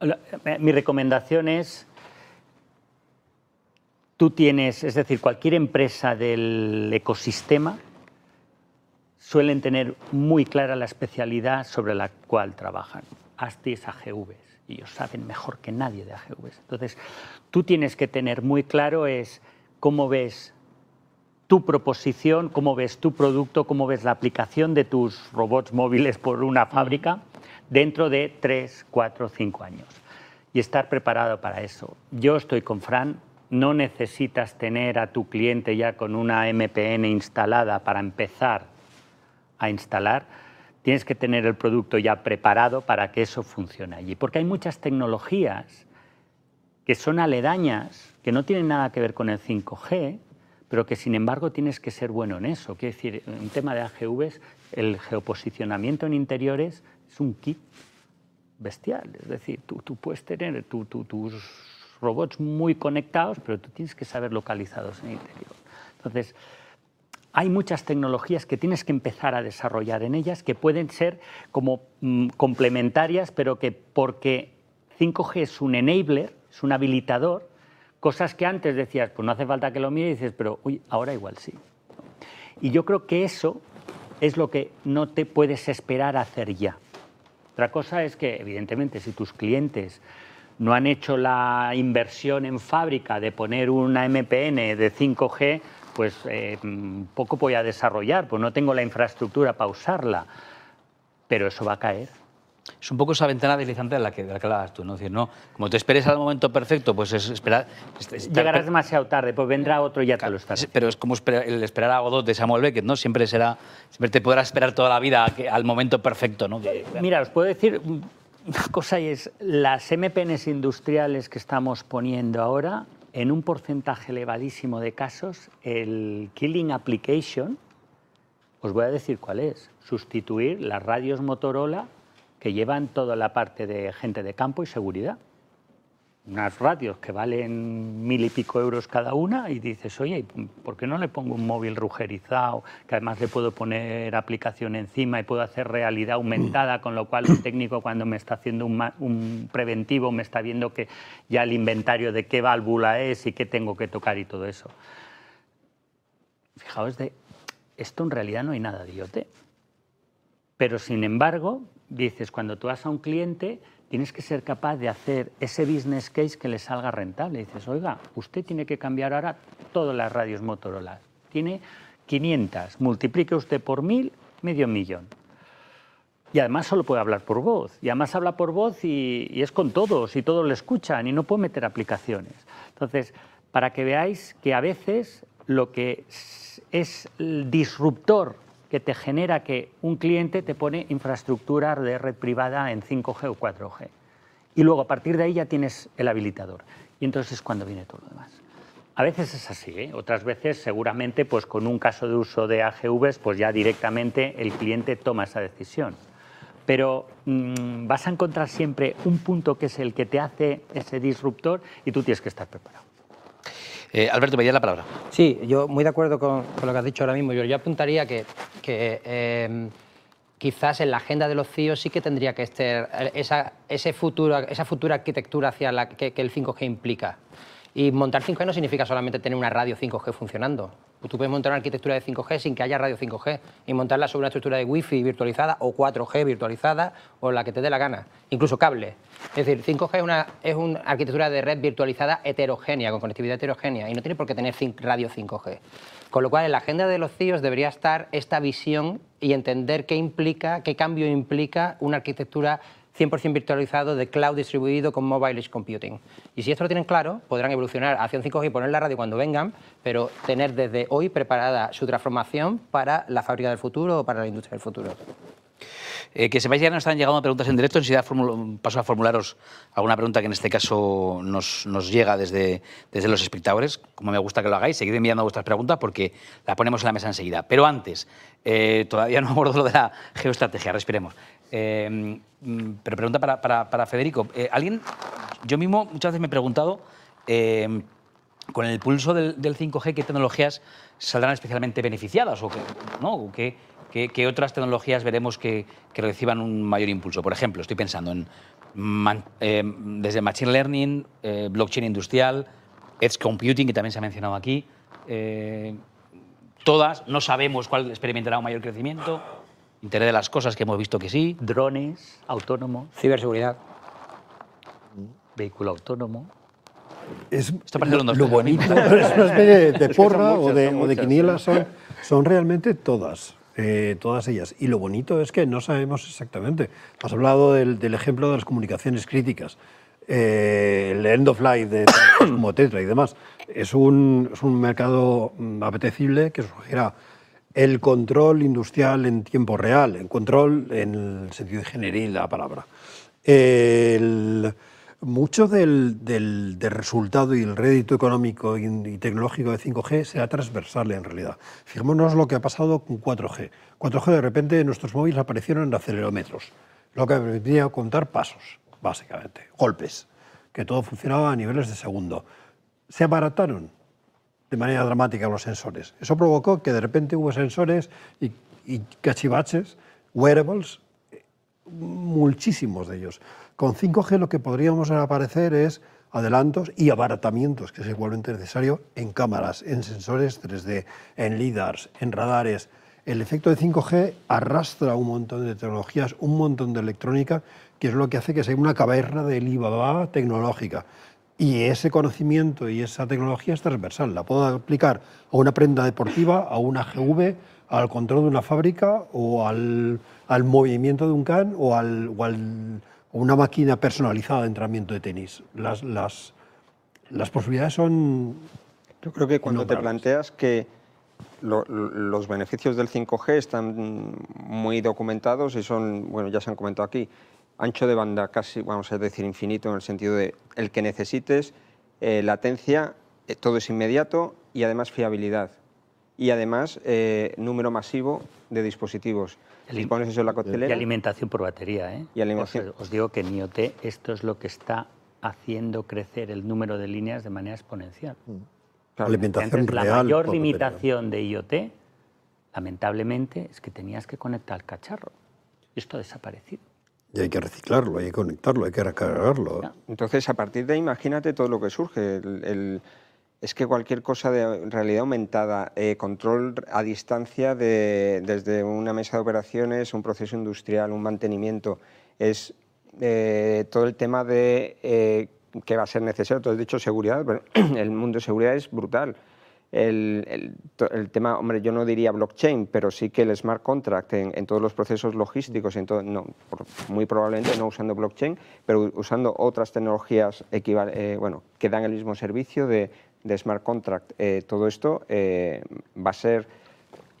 la- mi recomendación es, tú tienes, es decir, cualquier empresa del ecosistema suelen tener muy clara la especialidad sobre la cual trabajan. ASTI es AGVs y ellos saben mejor que nadie de AGVs. Entonces, tú tienes que tener muy claro es cómo ves tu proposición, cómo ves tu producto, cómo ves la aplicación de tus robots móviles por una fábrica dentro de 3, 4, 5 años. Y estar preparado para eso. Yo estoy con Fran, no necesitas tener a tu cliente ya con una MPN instalada para empezar a instalar, tienes que tener el producto ya preparado para que eso funcione allí. Porque hay muchas tecnologías que son aledañas, que no tienen nada que ver con el 5G, pero que sin embargo tienes que ser bueno en eso. Quiero decir, en tema de AGVs, el geoposicionamiento en interiores es un kit bestial. Es decir, tú, tú puedes tener tus robots muy conectados, pero tú tienes que saber localizados en el interior. Entonces, hay muchas tecnologías que tienes que empezar a desarrollar en ellas que pueden ser como mm, complementarias, pero que porque 5G es un enabler, es un habilitador, cosas que antes decías, pues no hace falta que lo mire, y dices, pero uy, ahora igual sí. Y yo creo que eso es lo que no te puedes esperar a hacer ya. Otra cosa es que, evidentemente, si tus clientes no han hecho la inversión en fábrica de poner una MPN de 5G, pues eh, poco voy a desarrollar, pues no tengo la infraestructura para usarla, pero eso va a caer. Es un poco esa ventana deslizante de la que, de la que hablabas tú, ¿no? decir, no, como te esperes al momento perfecto, pues es esperar... Llegarás demasiado tarde, pues vendrá otro y ya te lo. Pero es como el esperar a Godot de Samuel Beckett, ¿no? Siempre será, siempre te podrás esperar toda la vida al momento perfecto, ¿no? Mira, os puedo decir una cosa es, las MPNs industriales que estamos poniendo ahora, en un porcentaje elevadísimo de casos, el killing application, os voy a decir cuál es, sustituir las radios Motorola que llevan toda la parte de gente de campo y seguridad. Unas radios que valen mil y pico euros cada una y dices, oye, ¿por qué no le pongo un móvil rugerizado que además le puedo poner aplicación encima y puedo hacer realidad aumentada, con lo cual el técnico cuando me está haciendo un, un preventivo me está viendo que ya el inventario de qué válvula es y qué tengo que tocar y todo eso? Fijaos, de esto en realidad no hay nada de IoT. Pero sin embargo, dices, cuando tú vas a un cliente, tienes que ser capaz de hacer ese business case que le salga rentable. dices, oiga, usted tiene que cambiar ahora todas las radios Motorola. Tiene 500, multiplique usted por mil, medio millón. Y además solo puede hablar por voz. Y además habla por voz y, y es con todos, y todos le escuchan, y no puede meter aplicaciones. Entonces, para que veáis que a veces lo que es el disruptor que te genera que un cliente te pone infraestructura de red privada en 5G o 4G. Y luego a partir de ahí ya tienes el habilitador. Y entonces es cuando viene todo lo demás. A veces es así, ¿eh? otras veces seguramente pues con un caso de uso de AGVs pues ya directamente el cliente toma esa decisión. Pero mmm, vas a encontrar siempre un punto que es el que te hace ese disruptor y tú tienes que estar preparado. Eh, Alberto, me la palabra. Sí, yo muy de acuerdo con, con, lo que has dicho ahora mismo. Yo, yo apuntaría que, que eh, quizás en la agenda de los CIO sí que tendría que estar esa, ese futuro, esa futura arquitectura hacia la que, que el 5G implica. Y montar 5G no significa solamente tener una radio 5G funcionando. Tú puedes montar una arquitectura de 5G sin que haya radio 5G y montarla sobre una estructura de Wi-Fi virtualizada o 4G virtualizada o la que te dé la gana, incluso cable. Es decir, 5G es una, es una arquitectura de red virtualizada heterogénea, con conectividad heterogénea, y no tiene por qué tener radio 5G. Con lo cual, en la agenda de los CIOs debería estar esta visión y entender qué implica, qué cambio implica una arquitectura 100% virtualizado de cloud distribuido con mobile edge computing. Y si esto lo tienen claro, podrán evolucionar hacia un 5G y poner la radio cuando vengan, pero tener desde hoy preparada su transformación para la fábrica del futuro o para la industria del futuro. Eh, que sepáis ya nos están llegando preguntas en directo. Enseguida paso a formularos alguna pregunta que en este caso nos, nos, llega desde, desde los espectadores. Como me gusta que lo hagáis, seguid enviando vuestras preguntas porque la ponemos en la mesa enseguida. Pero antes, eh, todavía no abordo lo de la geoestrategia, respiremos. Eh, pero pregunta para, Federico. Eh, ¿Alguien? Yo mismo muchas veces me he preguntado, eh, con el pulso del, del, 5G, ¿qué tecnologías saldrán especialmente beneficiadas? ¿O qué, otras tecnologías veremos que, reciban un mayor impulso? Por ejemplo, estoy pensando en eh, desde Machine Learning, blockchain industrial, Edge Computing, que también se ha mencionado aquí. todas, no sabemos cuál experimentará un mayor crecimiento. Interés de las cosas que hemos visto que sí. Drones, autónomos, Ciberseguridad. vehículo autónomo. Es, Esto parece lo, lo bonito, es una especie de, porra o muchas, de, son o de muchas, quiniela, son, son realmente todas, eh, todas ellas. Y lo bonito es que no sabemos exactamente. Has hablado del, del ejemplo de las comunicaciones críticas, eh, el end of life de como Tetra y demás. Es un, es un mercado mm, apetecible que sugiera el control industrial en tiempo real, el control en el sentido general de la palabra. El- mucho del, del- del resultado y el rédito económico y, tecnológico de 5G será transversal en realidad. Fijémonos lo que ha pasado con 4G. 4G de repente en nuestros móviles aparecieron en acelerómetros, lo que permitía contar pasos, básicamente, golpes, que todo funcionaba a niveles de segundo. Se abarataron de manera dramática los sensores. Eso provocó que de repente hubo sensores y, y cachivaches, wearables, muchísimos de ellos. Con 5G lo que podríamos aparecer es adelantos y abaratamientos, que es igualmente necesario en cámaras, en sensores 3D, en LIDARs, en radares. El efecto de 5G arrastra un montón de tecnologías, un montón de electrónica, que es lo que hace que sea una caverna de Alibaba tecnológica. Y ese conocimiento y esa tecnología es transversal. La puedo aplicar a una prenda deportiva, a una GV, al control de una fábrica o al, al movimiento de un can o, al, o al- o una máquina personalizada de entrenamiento de tenis. Las, las, las posibilidades son... Yo creo que cuando te planteas que lo- lo- los beneficios del 5G están muy documentados y son, bueno, ya se han comentado aquí, ancho de banda casi, vamos a decir, infinito en el sentido de el que necesites, eh, latencia, eh, todo es inmediato y además fiabilidad. Y además eh, número masivo de dispositivos. El Si pones eso en la Y coctelera, alimentación por batería. ¿eh? Y alimentación. Os, os digo que en IoT esto es lo que está haciendo crecer el número de líneas de manera exponencial. claro, alimentación Entonces, la mayor batería. limitación de IoT, lamentablemente, es que tenías que conectar el cacharro. Y esto ha desaparecido. Y hay que reciclarlo, hay que conectarlo, hay que recargarlo. Entonces, a partir de ahí, imagínate todo lo que surge. El- el- es que cualquier cosa de realidad aumentada, eh, control a distancia de- desde una mesa de operaciones, un proceso industrial, un mantenimiento, es eh, todo el tema de eh, que va a ser necesario. Tú has dicho seguridad, pero el mundo de seguridad es brutal. El, el- tema, hombre, yo no diría blockchain, pero sí que el smart contract en, en todos los procesos logísticos, en todo, no, muy probablemente no usando blockchain, pero usando otras tecnologías eh, bueno, que dan el mismo servicio de, de smart contract. Eh, todo esto eh, va a ser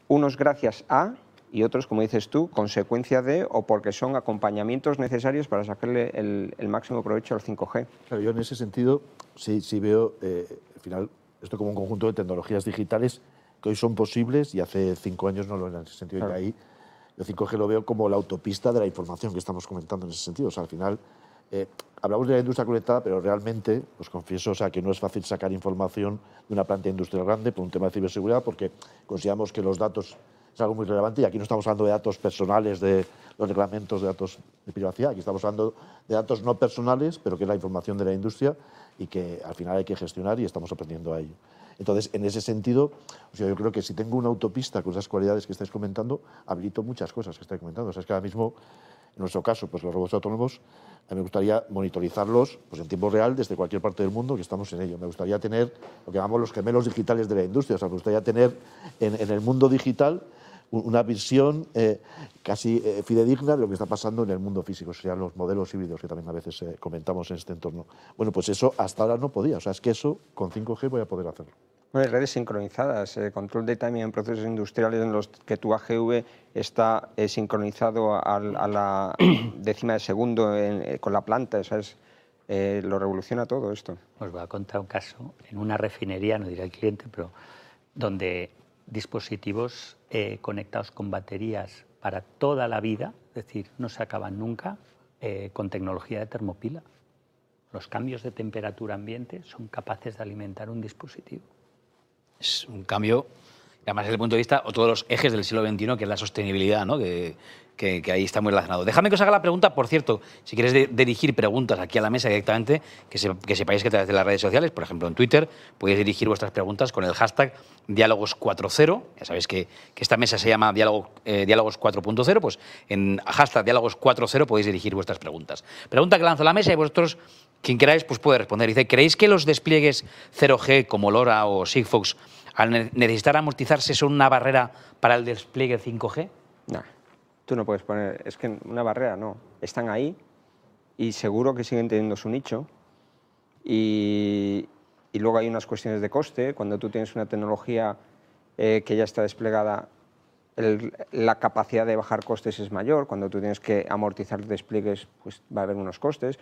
unos gracias a y otros, como dices tú, consecuencia de o porque son acompañamientos necesarios para sacarle el, el máximo provecho al 5G. Claro, yo en ese sentido sí, sí veo, eh, al final, esto como un conjunto de tecnologías digitales que hoy son posibles y hace cinco años no lo eran. En ese sentido, Claro. y ahí yo 5G lo veo como la autopista de la información que estamos comentando en ese sentido. O sea, al final, eh, hablamos de la industria conectada, pero realmente, os confieso, o sea, que no es fácil sacar información de una planta industrial grande por un tema de ciberseguridad, porque consideramos que los datos es algo muy relevante y aquí no estamos hablando de datos personales, de los reglamentos de datos de privacidad, aquí estamos hablando de datos no personales, pero que es la información de la industria y que al final hay que gestionar y estamos aprendiendo a ello. Entonces, en ese sentido, o sea, yo creo que si tengo una autopista con esas cualidades que estáis comentando, habilito muchas cosas que estáis comentando. O sea, es que ahora mismo, en nuestro caso, pues los robots autónomos, a mí me gustaría monitorizarlos pues, en tiempo real desde cualquier parte del mundo que estamos en ello. Me gustaría tener lo que llamamos los gemelos digitales de la industria. O sea, me gustaría tener en, en el mundo digital una visión eh, casi eh, fidedigna de lo que está pasando en el mundo físico, serían los modelos híbridos que también a veces eh, comentamos en este entorno. Bueno, pues eso hasta ahora no podía, o sea, es que eso con 5G voy a poder hacerlo. Bueno, redes sincronizadas, eh, control de timing en procesos industriales en los que tu AGV está eh, sincronizado al- a, la décima de segundo en- eh, con la planta, eso es, eh, lo revoluciona todo esto. Os voy a contar un caso en una refinería, no diré el cliente, pero donde dispositivos eh, conectados con baterías para toda la vida, es decir, no se acaban nunca, eh, con tecnología de termopila. Los cambios de temperatura ambiente son capaces de alimentar un dispositivo. Es un cambio además desde el punto de vista, o todos los ejes del siglo XXI, que es la sostenibilidad, ¿no? que, ahí está muy relacionado. Déjame que os haga la pregunta, por cierto, si quieres dirigir preguntas aquí a la mesa directamente, que, se- sepáis que a través de las redes sociales, por ejemplo en Twitter, podéis dirigir vuestras preguntas con el hashtag diálogos40. Ya sabéis que, esta mesa se llama eh, diálogos 4.0, pues en hashtag diálogos40 podéis dirigir vuestras preguntas. Pregunta que lanzo a la mesa y vosotros, quien queráis, pues puede responder. Dice, ¿creéis que los despliegues 0G como LoRa o Sigfox, al ne- necesitar amortizarse, son una barrera para el despliegue 5G? Nah, tú no puedes poner, es que una barrera no, están ahí y seguro que siguen teniendo su nicho. Y, y luego hay unas cuestiones de coste, cuando tú tienes una tecnología eh, que ya está desplegada, la capacidad de bajar costes es mayor, cuando tú tienes que amortizar despliegues, pues va a haber unos costes.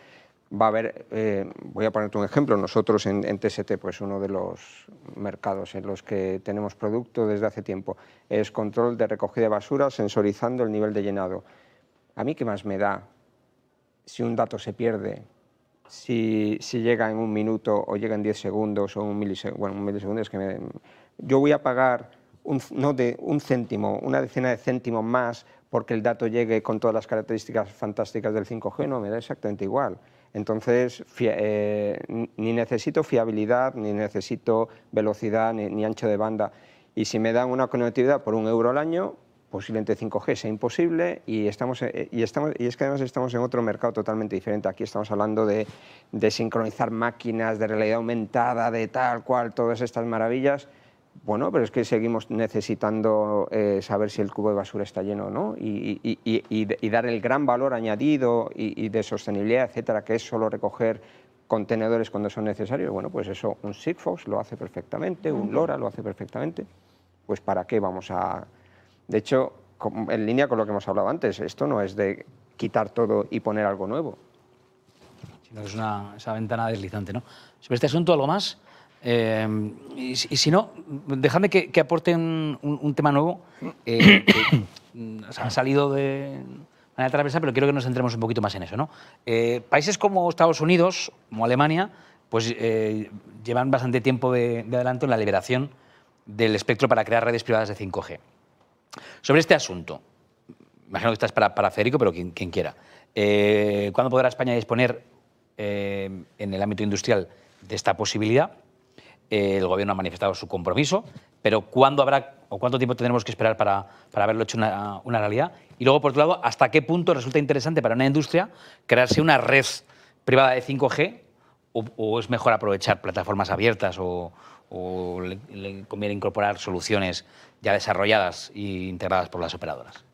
Va a haber, eh, voy a ponerte un ejemplo, nosotros en, en TST, pues uno de los mercados en los que tenemos producto desde hace tiempo es control de recogida de basura sensorizando el nivel de llenado. ¿A mí qué más me da si un dato se pierde? Si, si llega en un minuto o llega en 10 segundos o un milisegundo, bueno, un milisegundo es que me- yo voy a pagar un, no de un céntimo, una decena de céntimos más porque el dato llegue con todas las características fantásticas del 5G, no, me da exactamente igual. Entonces, eh, ni necesito fiabilidad, ni necesito velocidad, ni, ancho de banda. Y si me dan una conectividad por un euro al año, posiblemente 5G sea imposible y, estamos, eh, y, estamos, y es que además estamos en otro mercado totalmente diferente. Aquí estamos hablando de sincronizar máquinas, de realidad aumentada, de tal cual, todas estas maravillas. Bueno, pero es que seguimos necesitando eh, saber si el cubo de basura está lleno o no y, y- y- y- y dar el gran valor añadido y, y de sostenibilidad, etcétera, que es solo recoger contenedores cuando son necesarios. Bueno, pues eso un Sigfox lo hace perfectamente, un LoRa lo hace perfectamente. Pues ¿para qué vamos a...? De hecho, en línea con lo que hemos hablado antes, esto no es de quitar todo y poner algo nuevo. sino que es una, esa ventana deslizante. ¿no? Sobre este asunto, ¿algo más? Eh, y, si- no, dejadme que, que aporte un, tema nuevo eh, que ha salido de manera transversal, pero quiero que nos centremos un poquito más en eso. ¿no? Eh, países como Estados Unidos, como Alemania, pues eh, llevan bastante tiempo de, de adelanto en la liberación del espectro para crear redes privadas de 5G. Sobre este asunto, imagino que estás para, Federico, pero quien, quiera. ¿Cuándo podrá España disponer en el ámbito industrial de esta posibilidad? El Gobierno ha manifestado su compromiso, pero ¿cuándo habrá o cuánto tiempo tendremos que esperar para, para haberlo hecho una, realidad? Y luego, por otro lado, ¿hasta qué punto resulta interesante para una industria crearse una red privada de 5G o, es mejor aprovechar plataformas abiertas o, conviene incorporar soluciones ya desarrolladas e integradas por las operadoras?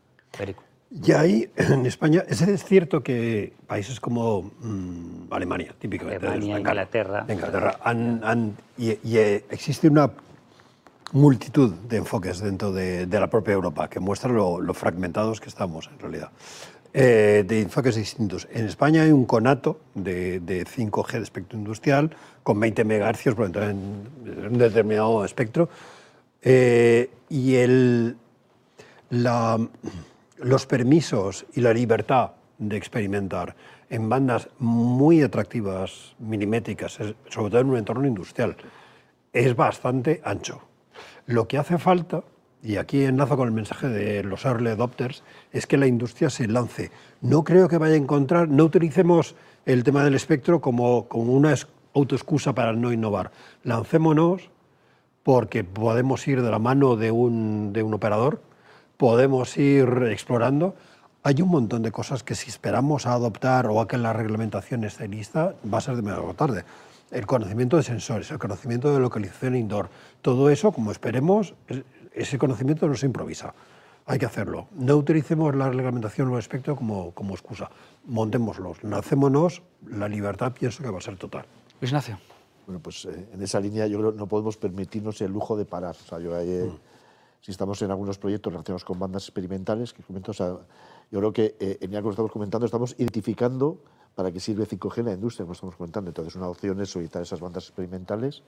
Ya hay en España, es, cierto que países como mm, Alemania, típicamente. Alemania, de- Inglaterra. de Inglaterra, han- han- y, y, eh, existe una multitud de enfoques dentro de, de la propia Europa que muestran lo, lo fragmentados que estamos en realidad. Eh, de enfoques distintos. En España hay un conato de, de 5G de espectro industrial con 20 MHz por entrar en un determinado espectro. Eh, y el, la, los permisos y la libertad de experimentar en bandas muy atractivas, milimétricas, sobre todo en un entorno industrial, es bastante ancho. Lo que hace falta, y aquí enlazo con el mensaje de los early adopters, es que la industria se lance. No creo que vaya a encontrar, no utilicemos el tema del espectro como, una autoexcusa para no innovar. Lancémonos porque podemos ir de la mano de un operador, podemos ir explorando. Hay un montón de cosas que si esperamos a adoptar o a que la reglamentación esté lista, va a ser demasiado tarde. El conocimiento de sensores, el conocimiento de localización indoor, todo eso, como esperemos, es- ese conocimiento no se improvisa. Hay que hacerlo. No utilicemos la reglamentación o el espectro como, como excusa. Montémoslos, lancémonos, la libertad pienso que va a ser total. Luis Ignacio. Bueno, pues eh, en esa línea yo creo que no podemos permitirnos el lujo de parar. O sea, yo ahí, eh, si estamos en algunos proyectos relacionados con bandas experimentales, que comento, yo creo que eh, en algo que estamos comentando estamos identificando para qué sirve 5G en la industria, como estamos comentando. Entonces, una opción es solicitar esas bandas experimentales,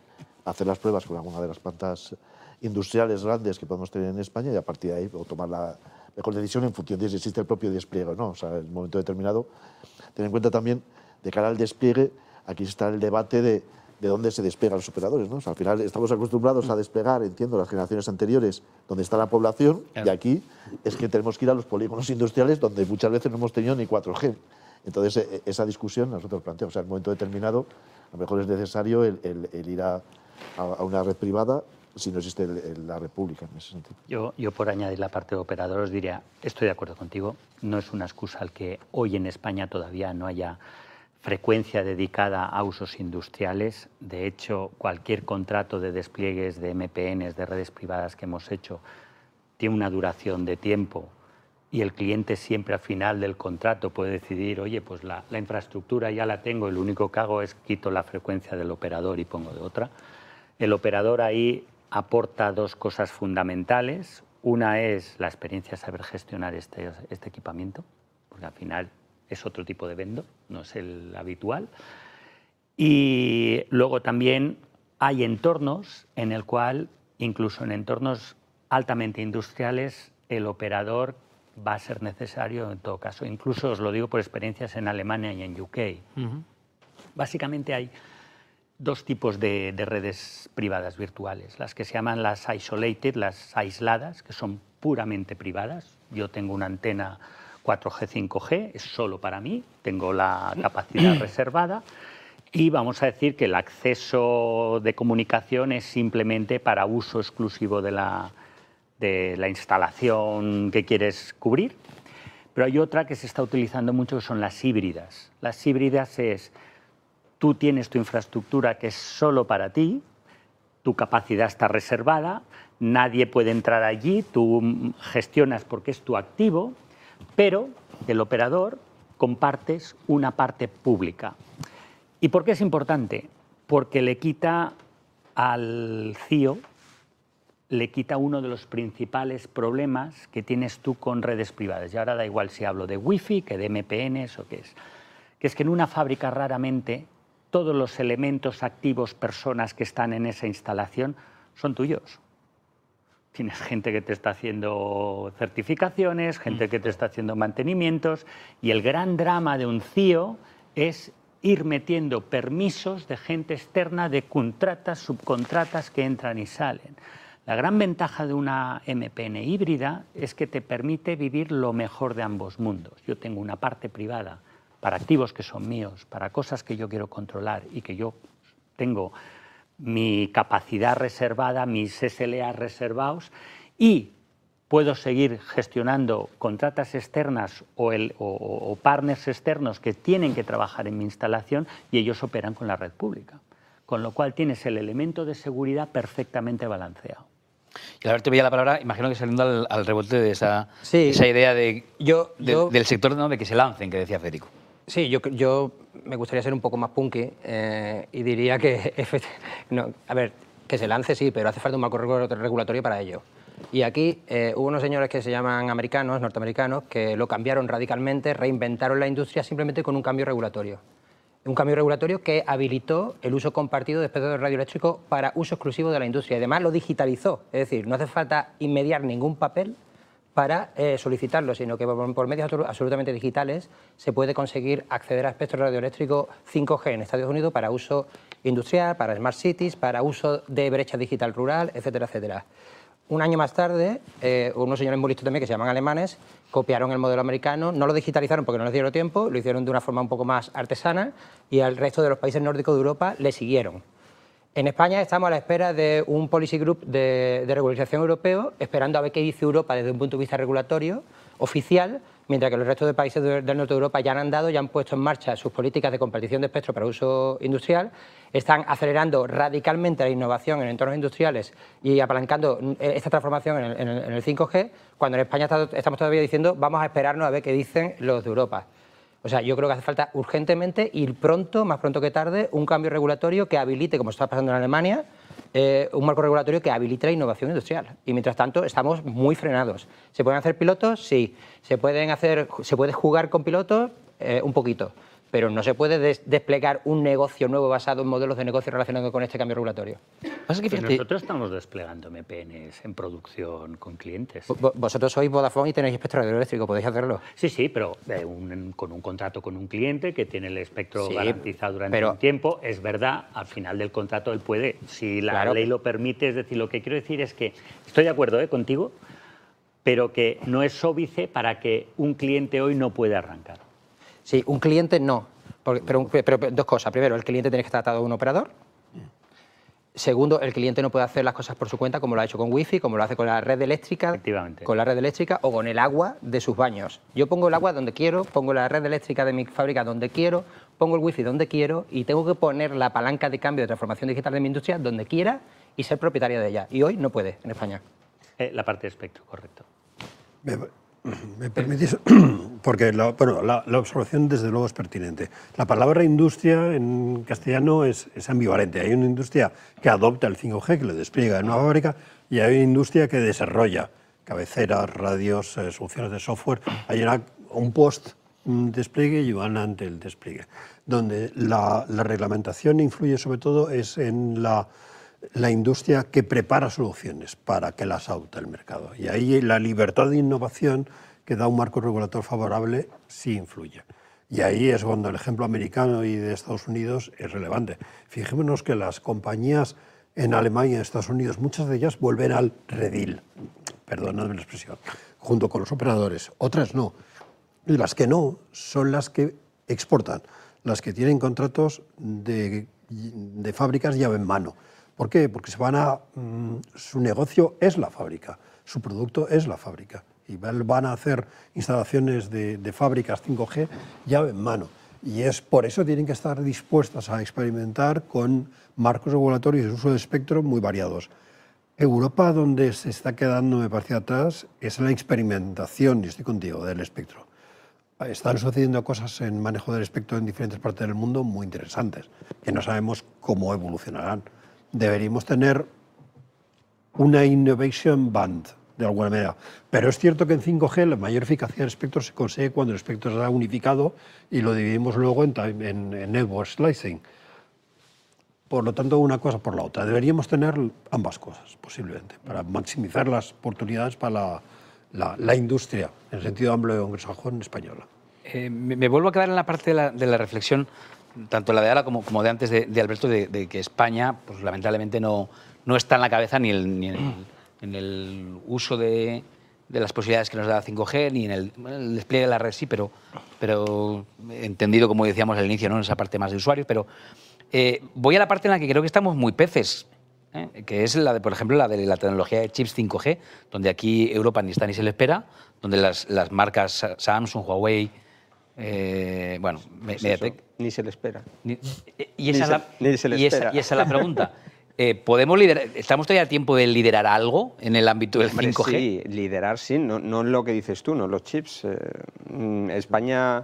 hacer las pruebas con alguna de las plantas industriales grandes que podemos tener en España y a partir de ahí o tomar la mejor decisión en función de si existe el propio despliegue o no. O sea, en un momento determinado. Tener en cuenta también, de cara al despliegue, aquí está el debate de de dónde se despegan los operadores. ¿no? O sea, al final estamos acostumbrados a despegar, entiendo, las generaciones anteriores donde está la población y aquí es que tenemos que ir a los polígonos industriales donde muchas veces no hemos tenido ni 4G. Entonces, e- esa discusión nosotros planteamos. O sea, en un momento determinado, a lo mejor es necesario el, el- el ir a, a- una red privada si no existe la red pública en ese sentido. Yo, yo por añadir la parte de operador os diría, estoy de acuerdo contigo, no es una excusa al que hoy en España todavía no haya frecuencia dedicada a usos industriales. De hecho, cualquier contrato de despliegues de MPNs, de redes privadas que hemos hecho, tiene una duración de tiempo y el cliente siempre al final del contrato puede decidir, oye, pues la, infraestructura ya la tengo lo único que hago es quito la frecuencia del operador y pongo de otra. El operador ahí aporta dos cosas fundamentales. Una es la experiencia de saber gestionar este, este equipamiento, porque al final es otro tipo de vendo, no es el habitual. Y luego también hay entornos en el cual, incluso en entornos altamente industriales, el operador va a ser necesario en todo caso. Incluso os lo digo por experiencias en Alemania y en UK. Básicamente hay dos tipos de, de redes privadas virtuales, las que se llaman las isolated, las aisladas, que son puramente privadas. Yo tengo una antena 4G, 5G, es solo para mí, tengo la capacidad reservada y vamos a decir que el acceso de comunicación es simplemente para uso exclusivo de la, de la instalación que quieres cubrir. Pero hay otra que se está utilizando mucho que son las híbridas. Las híbridas es tú tienes tu infraestructura que es solo para ti, tu capacidad está reservada, nadie puede entrar allí, tú gestionas porque es tu activo, pero del operador compartes una parte pública. ¿Y por qué es importante? Porque le quita al CIO, le quita uno de los principales problemas que tienes tú con redes privadas. Y ahora da igual si hablo de Wi-Fi, que de MPNs o qué es. Que es que en una fábrica raramente todos los elementos activos, personas que están en esa instalación, son tuyos. Tienes gente que te está haciendo certificaciones, gente que te está haciendo mantenimientos, y el gran drama de un CIO es ir metiendo permisos de gente externa, de contratas, subcontratas que entran y salen. La gran ventaja de una MPN híbrida es que te permite vivir lo mejor de ambos mundos. Yo tengo una parte privada para activos que son míos, para cosas que yo quiero controlar y que yo tengo mi capacidad reservada, mis SLA reservados y puedo seguir gestionando contratas externas o, el- o- o- partners externos que tienen que trabajar en mi instalación y ellos operan con la red pública. Con lo cual tienes el elemento de seguridad perfectamente balanceado. Y al haberte veía la palabra, imagino que saliendo al, al rebote de esa, Sí. esa idea de, Yo- de- yo- del sector ¿no? de que se lancen, que decía Federico. Sí, yo, yo me gustaría ser un poco más punky eh, y diría que, no, a ver, que se lance sí, pero hace falta un marco regu- regulatorio para ello. Y aquí eh, hubo unos señores que se llaman americanos, norteamericanos, que lo cambiaron radicalmente, reinventaron la industria simplemente con un cambio regulatorio. Un cambio regulatorio que habilitó el uso compartido de espectro radioeléctrico para uso exclusivo de la industria. Además lo digitalizó. Es decir, no hace falta inmediar ningún papel para eh, solicitarlo, sino que por, por medios absolu- absolutamente digitales se puede conseguir acceder a espectro radioeléctrico 5G en Estados Unidos para uso industrial, para smart cities, para uso de brecha digital rural, etcétera, etcétera. Un año más tarde, eh, unos señores muy listos también, que se llaman alemanes, copiaron el modelo americano, no lo digitalizaron porque no les dieron tiempo, lo hicieron de una forma un poco más artesana y al resto de los países nórdicos de Europa le siguieron. En España estamos a la espera de un policy group de, de regularización europeo, esperando a ver qué dice Europa desde un punto de vista regulatorio oficial, mientras que los restos de países de- del norte de Europa ya han andado, ya han puesto en marcha sus políticas de compartición de espectro para uso industrial, están acelerando radicalmente la innovación en entornos industriales y apalancando eh, esta transformación en el, en el- en el 5G, cuando en España estamos todavía diciendo vamos a esperarnos a ver qué dicen los de Europa. O sea, yo creo que hace falta urgentemente ir pronto, más pronto que tarde, un cambio regulatorio que habilite, como está pasando en Alemania, eh, un marco regulatorio que habilite la innovación industrial. Y mientras tanto, estamos muy frenados. ¿Se pueden hacer pilotos? Sí. ¿Se, pueden hacer, se puede jugar con pilotos? Eh, un poquito. Pero no se puede des- desplegar un negocio nuevo basado en modelos de negocio relacionados con este cambio regulatorio. Pasa que Pero fíjate, nosotros estamos desplegando MPNs en producción con clientes. Vo- Vosotros sois Vodafone y tenéis espectro radioeléctrico, podéis hacerlo. Sí, sí, pero eh, un- con un contrato con un cliente que tiene el espectro Sí, garantizado durante pero- un tiempo, es verdad, al final del contrato él puede, si la Claro. ley lo permite, es decir, lo que quiero decir es que estoy de acuerdo eh, contigo, pero que no es óbice para que un cliente hoy no pueda arrancar. Sí, un cliente no. Porque- pero, pero- pero dos cosas. Primero, el cliente tiene que estar atado a un operador. Segundo, el cliente no puede hacer las cosas por su cuenta como lo ha hecho con Wi-Fi, como lo hace con la red eléctrica, Efectivamente. con la red eléctrica o con el agua de sus baños. Yo pongo el agua donde quiero, pongo la red eléctrica de mi fábrica donde quiero, pongo el Wi-Fi donde quiero y tengo que poner la palanca de cambio de transformación digital de mi industria donde quiera y ser propietario de ella. Y hoy no puede en España. Eh, la parte de espectro, correcto. Me, me permitís, porque la, bueno, la, la observación desde luego es pertinente. La palabra industria en castellano es, es ambivalente. Hay una industria que adopta el 5G, que lo despliega en una fábrica, y hay una industria que desarrolla cabeceras, radios, eh, soluciones de software. Hay una- un post despliegue y van ante el despliegue. Donde la, la reglamentación influye sobre todo es en la, la industria que prepara soluciones para que las adopte el mercado. Y ahí la libertad de innovación que da un marco regulador favorable sí influye. Y ahí es cuando el ejemplo americano y de Estados Unidos es relevante. Fijémonos que las compañías en Alemania y en Estados Unidos, muchas de ellas vuelven al redil, perdonadme la expresión, junto con los operadores. Otras no. Las que no son las que exportan, las que tienen contratos de, de fábricas llave en mano. ¿Por qué? Porque se van a, mm, su negocio es la fábrica, su producto es la fábrica. Y van a hacer instalaciones de, de fábricas 5G llave en mano. Y es por eso tienen que estar dispuestas a experimentar con marcos regulatorios de uso de espectro muy variados. Europa, donde se está quedando, me parece, atrás, es la experimentación, y estoy contigo, del espectro. Están sucediendo cosas en manejo del espectro en diferentes partes del mundo muy interesantes, que no sabemos cómo evolucionarán. Deberíamos tener una innovation band, de alguna manera. Pero es cierto que en 5G la mayor eficacia del espectro se consigue cuando el espectro está unificado y lo dividimos luego en, en, en network slicing. Por lo tanto, una cosa por la otra. Deberíamos tener ambas cosas, posiblemente, para maximizar las oportunidades para la, la- la industria, en el sentido amplio de anglosajón española. Eh, me, me vuelvo a quedar en la parte de la, de la reflexión, tanto la de ahora como, como de antes de, de Alberto, de, de que España, pues lamentablemente no, no está en la cabeza ni, el- ni en, el, en el uso de, de las posibilidades que nos da 5G, ni en el, despliegue de la red sí, pero, pero entendido, como decíamos al inicio, ¿no? en esa parte más de usuarios. Pero eh, voy a la parte en la que creo que estamos muy peces, ¿eh? que es la de, por ejemplo, la de la tecnología de chips 5G, donde aquí Europa ni está ni se le espera, donde las, las marcas Sa- Samsung, Huawei, eh, bueno, Pues Mediatek, ni se le espera. ni- y, esa Ni la, se- ni se le y esa- espera. y esa es la pregunta. Eh, ¿podemos liderar, ¿Estamos todavía a tiempo de liderar algo en el ámbito del Hombre, 5G? Sí, liderar sí, no, no lo que dices tú, no los chips. Eh, mm, España,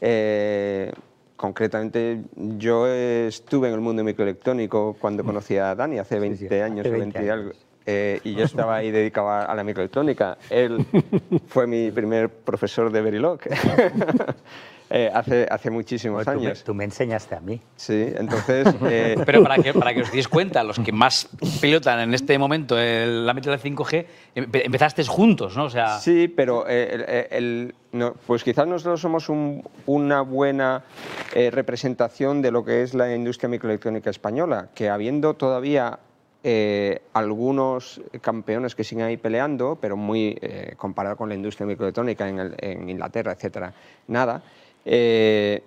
eh, concretamente, yo estuve en el mundo microelectrónico cuando conocí a Dani hace 20 años hace o 20 20 y años. algo. eh, y yo estaba ahí dedicado a, a la microelectrónica. Él fue mi primer profesor de Verilog eh, hace, hace muchísimos Tú me, años. tú me enseñaste a mí. Sí, entonces... eh, Pero para que, para que os deis cuenta, los que más pilotan en este momento el ámbito del 5G, empe- empezasteis juntos, ¿no? O sea, Sí, pero eh, el- el- el- no, pues quizás nosotros somos un- una buena eh, representación de lo que es la industria microelectrónica española, que habiendo todavía eh, algunos campeones que siguen ahí peleando, pero muy eh, comparado con la industria microelectrónica en, el- en Inglaterra, etcétera, nada. Eh,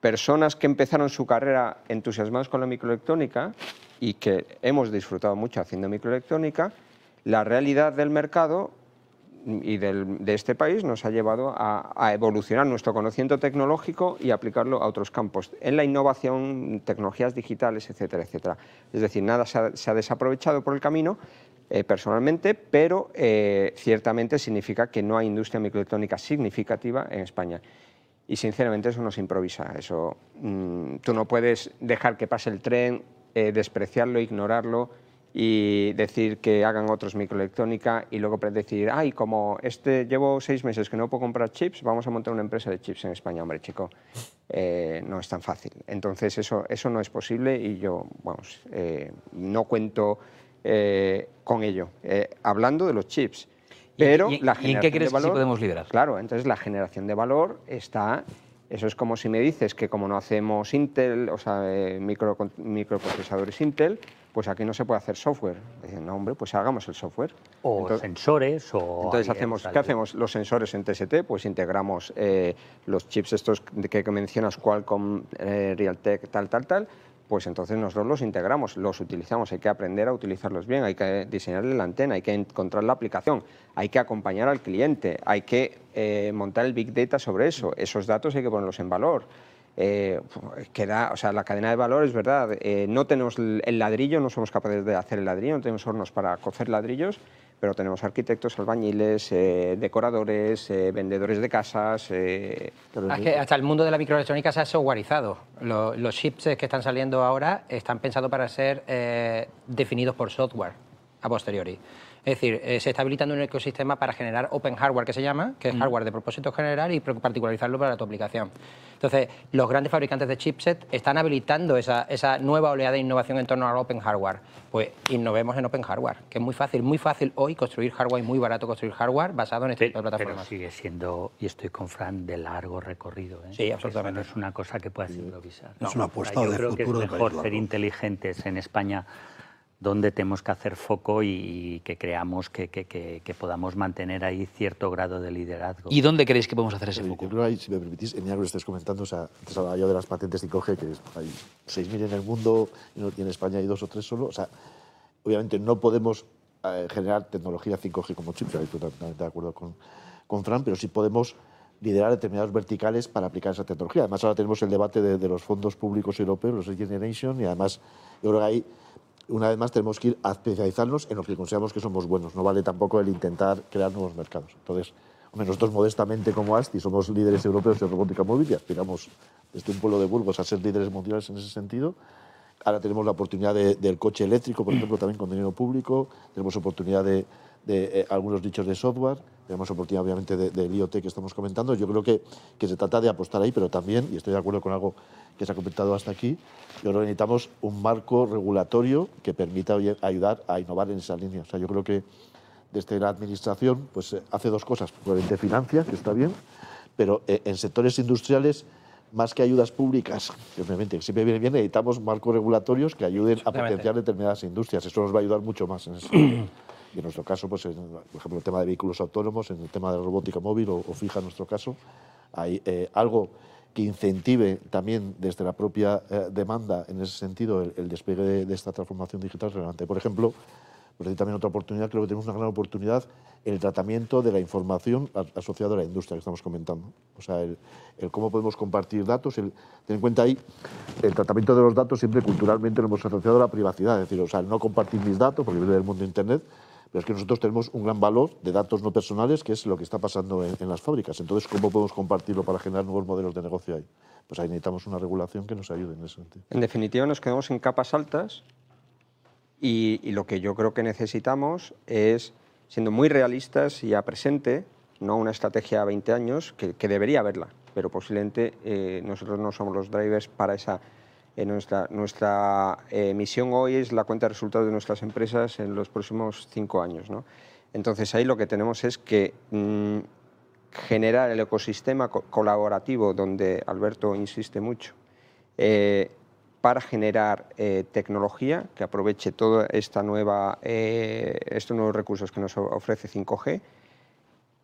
personas que empezaron su carrera entusiasmados con la microelectrónica y que hemos disfrutado mucho haciendo microelectrónica, la realidad del mercado y del- de este país nos ha llevado a, evolucionar nuestro conocimiento tecnológico y aplicarlo a otros campos, en la innovación, tecnologías digitales, etcétera, etcétera. Es decir, nada se ha, se ha desaprovechado por el camino eh, personalmente, pero eh, ciertamente significa que no hay industria microelectrónica significativa en España. Y sinceramente eso no se improvisa. Eso, mm, tú no puedes dejar que pase el tren, eh, despreciarlo, ignorarlo y decir que hagan otros microelectrónica y luego decir, ay, como este llevo seis meses que no puedo comprar chips, vamos a montar una empresa de chips en España, hombre, chico. Eh, no es tan fácil. Entonces eso, eso no es posible y yo, vamos, eh, no cuento con ello. hablando de los chips, pero ¿Y, la ¿y en qué crees que sí podemos liderar? Claro, entonces la generación de valor está eso es como si me dices que como no hacemos Intel, o sea, micro, microprocesadores Intel, pues aquí no se puede hacer software. Dicen, no, hombre, pues hagamos el software. O sensores, o... Entonces, hacemos, ¿qué hacemos? Los sensores en TST, pues integramos eh, los chips estos que, mencionas, Qualcomm, eh, Realtek, tal, tal, tal, pues entonces nosotros los integramos, los utilizamos, hay que aprender a utilizarlos bien, hay que diseñarle la antena, hay que encontrar la aplicación, hay que acompañar al cliente, hay que eh, montar el Big Data sobre eso, esos datos hay que ponerlos en valor. Eh, o sea, la cadena de valor es verdad, eh, no tenemos el ladrillo, no somos capaces de hacer el ladrillo, no tenemos hornos para cocer ladrillos, pero tenemos arquitectos, albañiles, eh, decoradores, eh, vendedores de casas. hasta el mundo de la microelectrónica se ha softwareizado. Los, los chips que están saliendo ahora están pensados para ser definidos por software a posteriori. Es decir, eh, se está habilitando un ecosistema para generar open hardware, que se llama, que es mm. hardware de propósito general y particularizarlo para tu aplicación. Entonces, los grandes fabricantes de chipset están habilitando esa, nueva oleada de innovación en torno al open hardware. Pues innovemos en open hardware, que es muy fácil, muy fácil hoy construir hardware y muy barato construir hardware basado en este tipo de plataformas. Pero sigue siendo, y estoy con Fran, de largo recorrido. ¿eh? Sí, absolutamente. no es una cosa que puedas improvisar. es una apuesta de creo futuro. Que es mejor ser inteligentes en España donde tenemos que hacer foco y que creamos que, que, podamos mantener ahí cierto grado de liderazgo. ¿Y dónde creéis que podemos hacer ese foco? Yo creo ahí, si me permitís, en algo que estáis comentando, o sea, antes hablaba yo de las patentes 5G, que hay 6.000 en el mundo y en España hay dos o tres solo. O sea, obviamente no podemos eh, generar tecnología 5G como chip, estoy totalmente de acuerdo con, con Fran, pero sí podemos liderar determinados verticales para aplicar esa tecnología. Además, ahora tenemos el debate de, de los fondos públicos europeos, los Generation, y además yo creo que hay una vez más tenemos que ir a especializarnos en lo que consideramos que somos buenos. No vale tampoco el intentar crear nuevos mercados. Entonces, nosotros modestamente como ASTI somos líderes europeos de robótica móvil y aspiramos desde un pueblo de Burgos a ser líderes mundiales en ese sentido. Ahora tenemos la oportunidad del coche eléctrico, por ejemplo, también con dinero público. Tenemos oportunidad de, de eh, algunos nichos de software, tenemos oportunidad obviamente del de IoT que estamos comentando. Yo creo que, que, se trata de apostar ahí, pero también, y estoy de acuerdo con algo que se ha comentado hasta aquí, yo creo que necesitamos un marco regulatorio que permita ayudar a innovar en esa línea. O sea, yo creo que desde la administración pues, eh, hace dos cosas. Probablemente financia, que está bien, pero eh, en sectores industriales más que ayudas públicas, que obviamente siempre viene bien, necesitamos marcos regulatorios que ayuden a potenciar determinadas industrias. Eso nos va a ayudar mucho más en eso. Y en nuestro caso, pues, por ejemplo, el tema de vehículos autónomos, en el tema de robótica móvil o, fija en nuestro caso, hay eh, algo que incentive también desde la propia eh, demanda, en ese sentido, el, despegue de, esta transformación digital relevante. Por ejemplo, pues hay también otra oportunidad, creo que tenemos una gran oportunidad en el tratamiento de la información asociada a la industria que estamos comentando. O sea, el, cómo podemos compartir datos, el, ten en cuenta ahí, el tratamiento de los datos siempre culturalmente lo hemos asociado a la privacidad, es decir, o sea, el no compartir mis datos, porque viene del mundo de Internet, pero es que nosotros tenemos un gran valor de datos no personales, que es lo que está pasando en, las fábricas. Entonces, ¿cómo podemos compartirlo para generar nuevos modelos de negocio ahí? Pues ahí necesitamos una regulación que nos ayude en ese sentido. En definitiva, nos quedamos en capas altas y, lo que yo creo que necesitamos es, siendo muy realistas y a presente, no una estrategia a 20 años, que, debería haberla, pero posiblemente eh, nosotros no somos los drivers para esa nuestra nuestra eh, misión hoy es la cuenta de resultados de nuestras empresas en los próximos cinco años. Entonces ahí lo que tenemos es que mm, generar el ecosistema colaborativo donde Alberto insiste mucho eh, para generar eh, tecnología que aproveche toda esta nueva, estos nuevos recursos que nos ofrece 5G.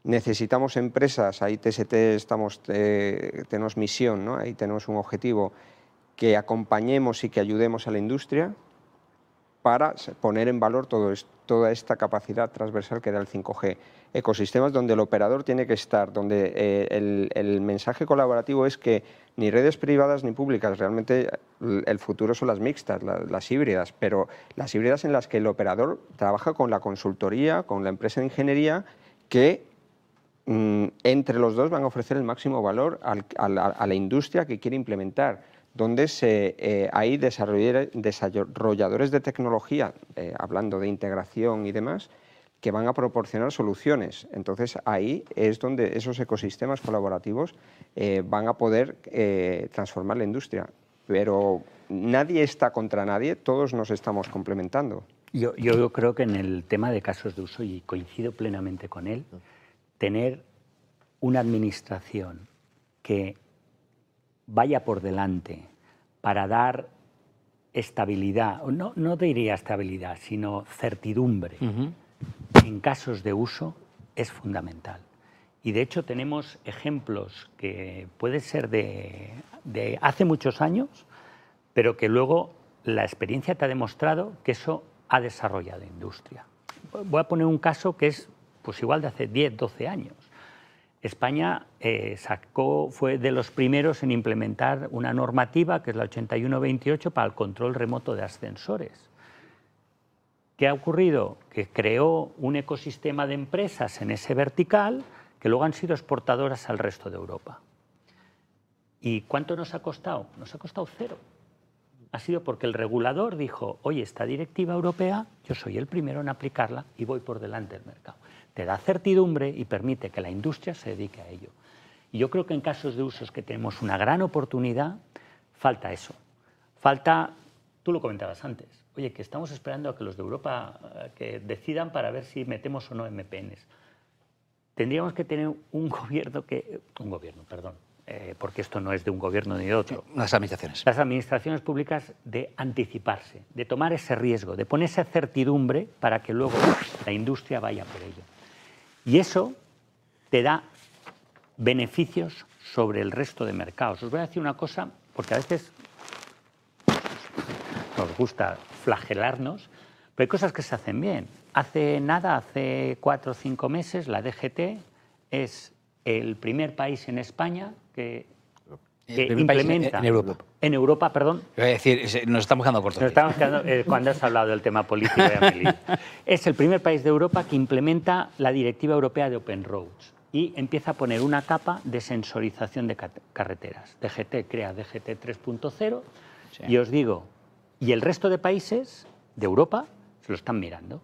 Necesitamos empresas, ahí TST estamos, tenemos misión, ahí tenemos un objetivo que acompañemos y que ayudemos a la industria para poner en valor todo toda esta capacidad transversal que da el 5G. Ecosistemas donde el operador tiene que estar, donde eh, el, mensaje colaborativo es que ni redes privadas ni públicas, realmente el futuro son las mixtas, las, híbridas, pero las híbridas en las que el operador trabaja con la consultoría, con la empresa de ingeniería, que mm, entre los dos van a ofrecer el máximo valor a la industria que quiere implementar donde se, eh, hay desarrolladores de tecnología, eh, hablando de integración y demás, que van a proporcionar soluciones. Entonces ahí es donde esos ecosistemas colaborativos eh, van a poder transformar la industria. Pero nadie está contra nadie, todos nos estamos complementando. Yo, yo creo que en el tema de casos de uso, y coincido plenamente con él, tener una administración que vaya por delante para dar estabilidad, no, no diría estabilidad, sino certidumbre en casos de uso es fundamental. Y de hecho tenemos ejemplos que pueden ser de, de hace muchos años, pero que luego la experiencia te ha demostrado que eso ha desarrollado industria. Voy a poner un caso que es pues igual de hace 10, 12 años. España eh, sacó, fue de los primeros en implementar una normativa, que es la 8128, para el control remoto de ascensores. ¿Qué ha ocurrido? Que creó un ecosistema de empresas en ese vertical que luego han sido exportadoras al resto de Europa. ¿Y cuánto nos ha costado? Nos ha costado cero. Ha sido porque el regulador dijo, oye, esta directiva europea, yo soy el primero en aplicarla y voy por delante del mercado. Te da certidumbre y permite que la industria se dedique a ello. Y yo creo que en casos de usos que tenemos una gran oportunidad, falta eso. Falta, tú lo comentabas antes, oye, que estamos esperando a que los de Europa eh, que decidan para ver si metemos o no MPNs. Tendríamos que tener un gobierno que, un gobierno, perdón, eh, porque esto no es de un gobierno ni de otro. Las administraciones. Las administraciones públicas de anticiparse, de tomar ese riesgo, de poner esa certidumbre para que luego la industria vaya por ello. Y eso te da beneficios sobre el resto de mercados. Os voy a decir una cosa, porque a veces nos gusta flagelarnos, pero hay cosas que se hacen bien. Hace nada, hace cuatro o cinco meses, la DGT es el primer país en España que, que país en- implementa en Europa. en Europa, perdón, decir, se- nos estamos quedando cortos. nos estamos quedando, eh, cuando has hablado del tema político, lío. Es el primer país de Europa que implementa la Directiva Europea de Open Roads y empieza a poner una capa de sensorización de carreteras. DGT crea DGT 3.0 y os digo, y el resto de países de Europa se lo están mirando.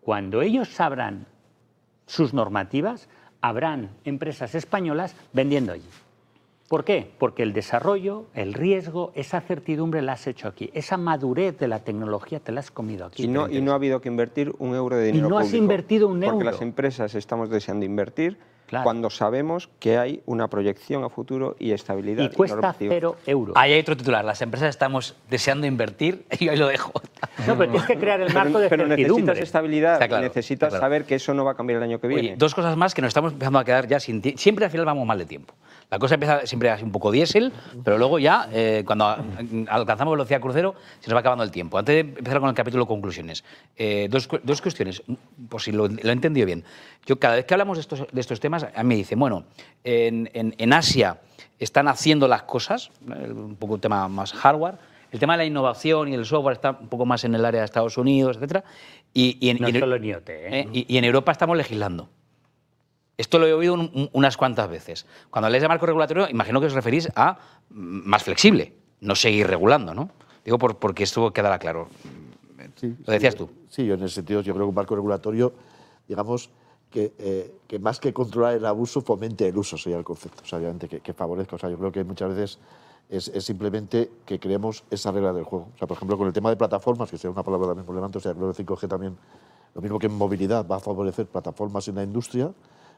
Cuando ellos abran sus normativas, habrán empresas españolas vendiendo allí. ¿Por qué? Porque el desarrollo, el riesgo, esa certidumbre la has hecho aquí. Esa madurez de la tecnología te la has comido aquí. Y no, y no ha habido que invertir un euro de dinero no has público, invertido un Porque euro. las empresas estamos deseando invertir Claro. cuando sabemos que hay una proyección a futuro y estabilidad. Y cuesta normativa. cero euros. Ahí hay otro titular. Las empresas estamos deseando invertir y ahí lo dejo. No, pero tienes que crear el marco Pero, de pero necesitas estabilidad, claro, necesitas claro. saber que eso no va a cambiar el año que viene. Oye, dos cosas más que nos estamos empezando a quedar ya sin tiempo. Siempre al final vamos mal de tiempo. La cosa empieza siempre así un poco diésel, pero luego ya, eh, cuando a- alcanzamos velocidad crucero, se nos va acabando el tiempo. Antes de empezar con el capítulo conclusiones, eh, dos, dos cuestiones, por si lo, lo he entendido bien. Yo cada vez que hablamos de estos, de estos temas, a mí me dicen, bueno, en, en- en Asia están haciendo las cosas, eh, un poco un tema más hardware, el tema de la innovación y el software está un poco más en el área de Estados Unidos, etcétera, y, y en, No y solo en IoT, ¿eh? ¿eh? Y, y en Europa estamos legislando. Esto lo he oído un- un- unas cuantas veces. Cuando habláis de marco regulatorio, imagino que os referís a más flexible, no seguir regulando, ¿no? Digo por- porque esto quedará claro. Sí, Lo decías sí, tú. Sí, yo en ese sentido yo creo que un marco regulatorio, digamos, que, eh, que más que controlar el abuso, fomente el uso, sería el concepto. O sea, obviamente que, que favorezca. O sea, yo creo que muchas veces es, es simplemente que creemos esa regla del juego. O sea, por ejemplo, con el tema de plataformas, que sea una palabra también relevante, o sea, creo que el 5G también, lo mismo que en movilidad, va a favorecer plataformas en la industria,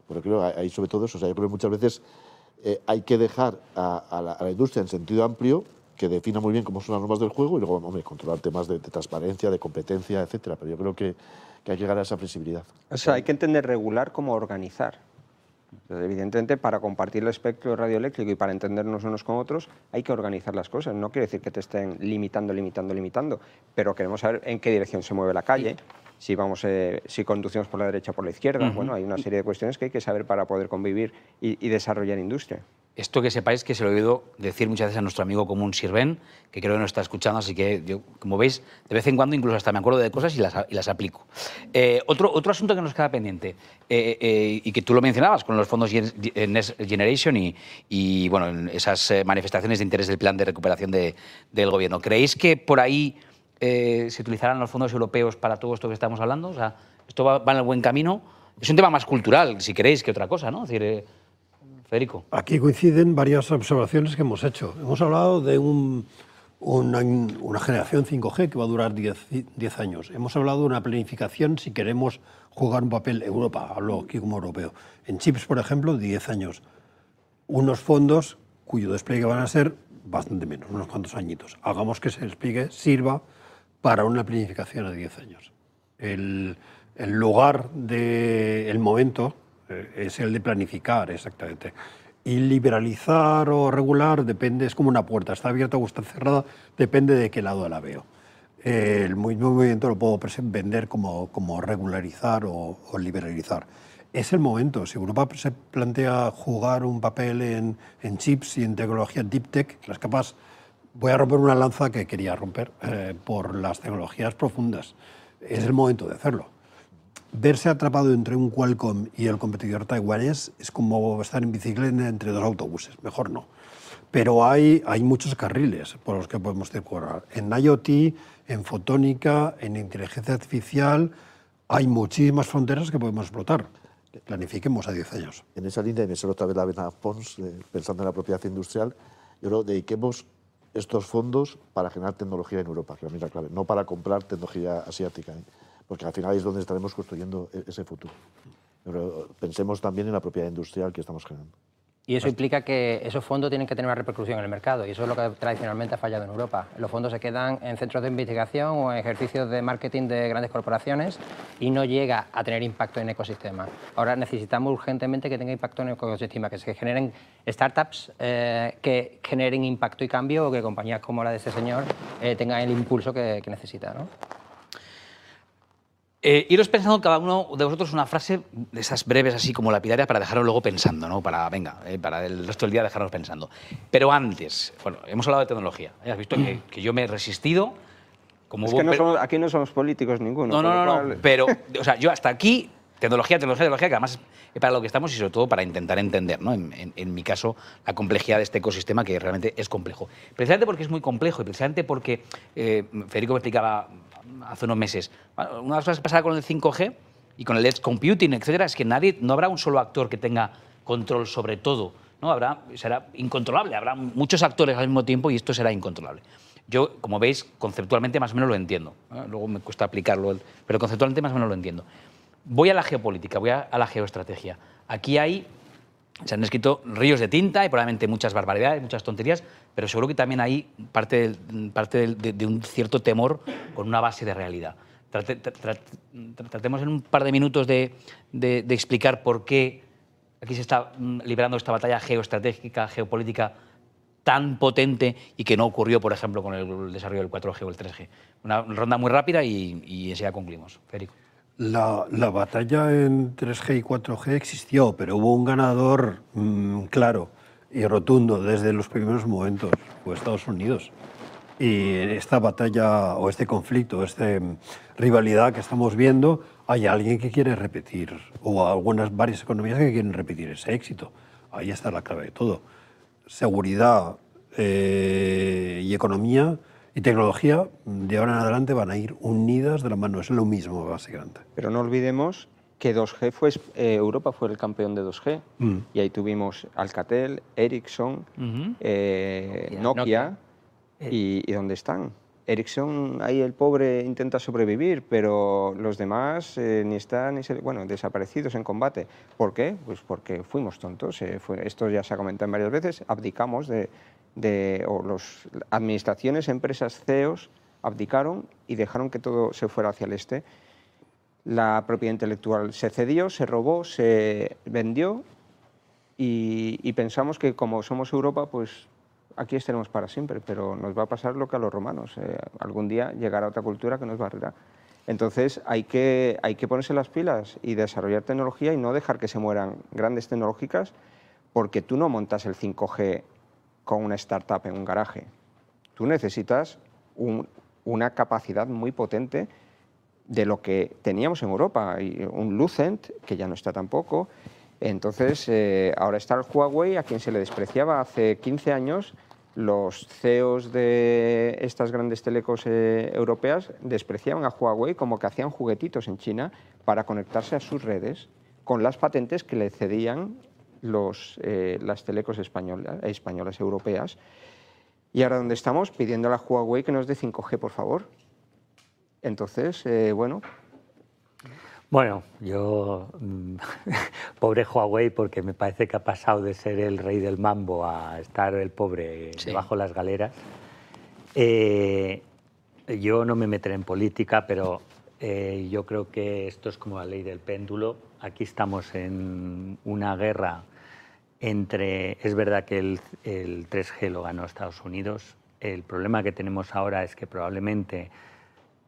pero creo ahí sobre todo eso. O sea, yo creo que muchas veces eh, hay que dejar a, a la, a la industria en sentido amplio que defina muy bien cómo son las normas del juego y luego, hombre, controlar temas de, de transparencia, de competencia, etcétera. Pero yo creo que, que hay que llegar a esa flexibilidad. O sea, hay que entender regular como organizar. Entonces, evidentemente, para compartir el espectro radioeléctrico y para entendernos unos con otros, hay que organizar las cosas. No quiere decir que te estén limitando, limitando, limitando, pero queremos saber en qué dirección se mueve la calle, si, vamos, eh, si conducimos por la derecha o por la izquierda. Bueno, hay una serie de cuestiones que hay que saber para poder convivir y, y desarrollar industria. Esto que sepáis que se lo he oído decir muchas veces a nuestro amigo común Sirven, que creo que nos está escuchando, así que yo, como veis, de vez en cuando incluso hasta me acuerdo de cosas y las, y las aplico. Eh, otro, otro asunto que nos queda pendiente, eh, eh, y que tú lo mencionabas con los fondos Next Generation y, y bueno, esas manifestaciones de interés del plan de recuperación de, del gobierno. ¿Creéis que por ahí se utilizarán los fondos europeos para todo esto que estamos hablando? O sea, ¿esto va, va en el buen camino? Es un tema más cultural, si queréis, que otra cosa, ¿no? Es decir, Aquí coinciden varias observaciones que hemos hecho. Hemos hablado de una, generación 5G que va a durar 10, años. Hemos hablado de una planificación si queremos jugar un papel Europa, hablo aquí como europeo. En chips, por ejemplo, 10 años. Unos fondos cuyo despliegue van a ser bastante menos, unos cuantos añitos. Hagamos que ese despliegue sirva para una planificación a 10 años. El, el lugar del momento eh, es el de planificar, exactamente. Y liberalizar o regular depende, es como una puerta, está abierta o está cerrada, depende de qué lado la veo. el movimiento lo puedo vender como, como regularizar o, liberalizar. Es el momento, si Europa se plantea jugar un papel en, en chips y en tecnología deep tech, las capas, voy a romper una lanza que quería romper eh, por las tecnologías profundas. Es el momento de hacerlo verse atrapado entre un Qualcomm y el competidor taiwanés es como estar en bicicleta entre dos autobuses, mejor no. Pero hay, hay muchos carriles por los que podemos decorar. En IoT, en fotónica, en inteligencia artificial, hay muchísimas fronteras que podemos explotar. Planifiquemos a 10 años. En esa línea, y me suelo otra vez la vena Pons, pensando en la propiedad industrial, yo creo dediquemos estos fondos para generar tecnología en Europa, que es la clave, no para comprar tecnología asiática. ¿eh? Porque al final es donde estaremos construyendo e-, ese futuro. Pero pensemos también en la propiedad industrial que estamos generando. Y eso implica que esos fondos tienen que tener una repercusión en el mercado y eso es lo que tradicionalmente ha fallado en Europa. Los fondos se quedan en centros de investigación o en ejercicios de marketing de grandes corporaciones y no llega a tener impacto en el ecosistema. Ahora necesitamos urgentemente que tenga impacto en el ecosistema, que se generen startups eh, que generen impacto y cambio o que compañías como la de este señor eh, tengan el impulso que, que necesita. ¿no? Eh, iros pensando cada uno de vosotros una frase de esas breves, así como lapidaria, para dejaros luego pensando, ¿no? Para, venga, eh, para el resto del día dejarnos pensando. Pero antes, bueno, hemos hablado de tecnología. ¿eh? Has visto que, yo me he resistido. Como es que aquí no somos políticos ninguno. No, no, no, no, pero, o sea, yo hasta aquí, tecnología, tecnología, tecnología, que además es para lo que estamos y sobre todo para intentar entender, ¿no? En, en, mi caso, la complejidad de este ecosistema que realmente es complejo. Precisamente porque es muy complejo y precisamente porque Federico me explicaba hace unos meses. Una de las cosas que pasará con el 5G y con el edge computing, etcétera, es que nadie, no habrá un solo actor que tenga control sobre todo. ¿no? Habrá, será incontrolable, habrá muchos actores al mismo tiempo y esto será incontrolable. Yo, como veis, conceptualmente más o menos lo entiendo. Luego me cuesta aplicarlo, pero conceptualmente más o menos lo entiendo. Voy a la geopolítica, voy a, la geoestrategia. Aquí hay se han escrito ríos de tinta y probablemente muchas barbaridades, muchas tonterías, pero seguro que también hay parte, parte de, un cierto temor con una base de realidad. tratemos en un par de minutos de, explicar por qué aquí se está mm, librando esta batalla geoestratégica, geopolítica tan potente y que no ocurrió, por ejemplo, con el desarrollo del 4G o el 3G. Una ronda muy rápida y, y enseguida concluimos. Federico. La, batalla en 3G y 4G existió, pero hubo un ganador mm, claro y rotundo desde los primeros momentos, fue Estados Unidos. Y esta batalla o este conflicto, esta mm, rivalidad que estamos viendo, hay alguien que quiere repetir, o algunas varias economías que quieren repetir ese éxito. Ahí está la clave de todo. Seguridad eh, y economía y tecnología de ahora en adelante van a ir unidas de la mano, es lo mismo básicamente. Pero no olvidemos que 2G fue, eh, Europa fue el campeón de 2G mm. y ahí tuvimos Alcatel, Ericsson, eh, Nokia, eh. y, dónde están. Ericsson, ahí el pobre intenta sobrevivir, pero los demás ni están ni bueno, desaparecidos en combate. ¿Por qué? Pues porque fuimos tontos. esto ya se ha comentado varias veces. Abdicamos de, de, o las administraciones, empresas, CEOs, abdicaron y dejaron que todo se fuera hacia el este. La propiedad intelectual se cedió, se robó, se vendió y, pensamos que como somos Europa, pues aquí estaremos para siempre, pero nos va a pasar lo que a los romanos. Eh, algún día llegará otra cultura que nos barrerá. Entonces hay que, hay que ponerse las pilas y desarrollar tecnología y no dejar que se mueran grandes tecnológicas porque tú no montas el 5G con una startup en un garaje. Tú necesitas un- una capacidad muy potente de lo que teníamos en Europa, y un Lucent, que ya no está tampoco. Entonces, eh, ahora está el Huawei, a quien se le despreciaba hace 15 años. Los CEOs de estas grandes telecos eh, europeas despreciaban a Huawei como que hacían juguetitos en China para conectarse a sus redes con las patentes que le cedían los, eh, las telecos españolas, españolas europeas. Y ahora donde estamos pidiendo a la Huawei que nos dé 5G, por favor. Entonces, eh, bueno, Bueno, yo, mm, pobre Huawei, porque me parece que ha pasado de ser el rey del mambo a estar el pobre Sí. debajo de las galeras. Eh, yo no me meteré en política, pero eh, yo creo que esto es como la ley del péndulo. Aquí estamos en una guerra entre... Es verdad que el, el 3G lo ganó Estados Unidos. El problema que tenemos ahora es que probablemente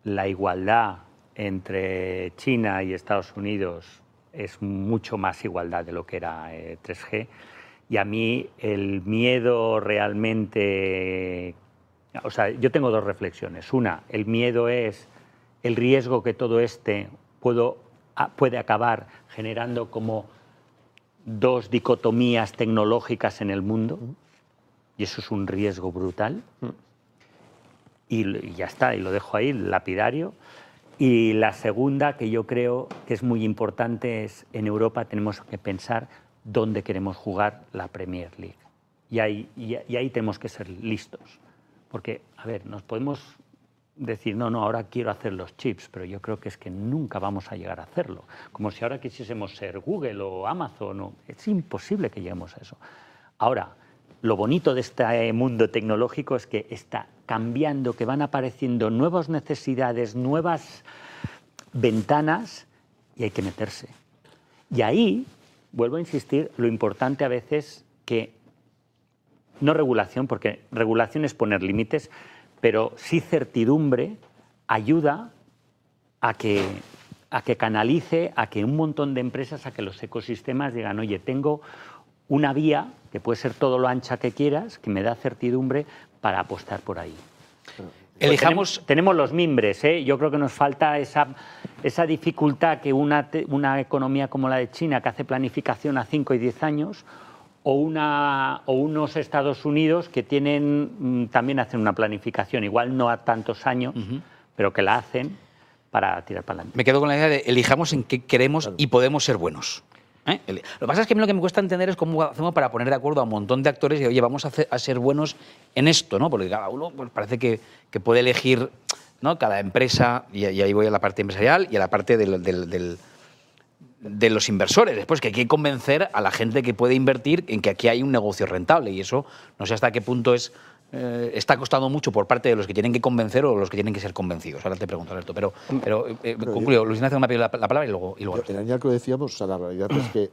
la igualdad entre China y Estados Unidos es mucho más igualdad de lo que era eh, 3G. Y a mí el miedo realmente... O sea, yo tengo dos reflexiones. Una, el miedo es el riesgo que todo este puedo, puede acabar generando como dos dicotomías tecnológicas en el mundo. Y eso es un riesgo brutal y, ya está, y lo dejo ahí, lapidario. Y la segunda, que yo creo que es muy importante, es en Europa tenemos que pensar dónde queremos jugar la Premier League. Y ahí, y ahí tenemos que ser listos. Porque, a ver, nos podemos decir, no, no, ahora quiero hacer los chips, pero yo creo que es que nunca vamos a llegar a hacerlo. Como si ahora quisiésemos ser Google o Amazon, o, es imposible que lleguemos a eso. Ahora, lo bonito de este mundo tecnológico es que está cambiando, que van apareciendo nuevas necesidades, nuevas ventanas y hay que meterse. Y ahí, vuelvo a insistir, lo importante a veces que no regulación, porque regulación es poner límites, pero sí certidumbre ayuda a que, a que canalice, a que un montón de empresas, a que los ecosistemas digan, oye, tengo una vía, que puede ser todo lo ancha que quieras, que me da certidumbre para apostar por ahí. Elijamos, Tenemos, tenemos los mimbres, ¿eh? yo creo que nos falta esa, esa dificultad que una, una economía como la de China, que hace planificación a 5 y 10 años, o, una, o unos Estados Unidos que tienen, mm, también hacen una planificación, igual no a tantos años, pero que la hacen para tirar para adelante. me quedo con la idea de elijamos en qué queremos y podemos ser buenos. ¿eh? Lo que pasa es que a mí lo que me cuesta entender es cómo hacemos para poner de acuerdo a un montón de actores y, oye, vamos a, hacer- a ser buenos en esto, ¿no? Porque cada uno pues, parece que, que puede elegir, ¿no? Cada empresa, y, y ahí voy a la parte empresarial y a la parte del- del- del, de los inversores. Después que hay que convencer a la gente que puede invertir en que aquí hay un negocio rentable y eso no sé hasta qué punto es eh, está costando mucho por parte de los que tienen que convencer o los que tienen que ser convencidos. Ahora te pregunto, Alberto, pero, pero eh, concluyo. Luis Ignacio me ha pedido la, la palabra y luego... Y luego En línea que lo decíamos, o sea, la realidad es que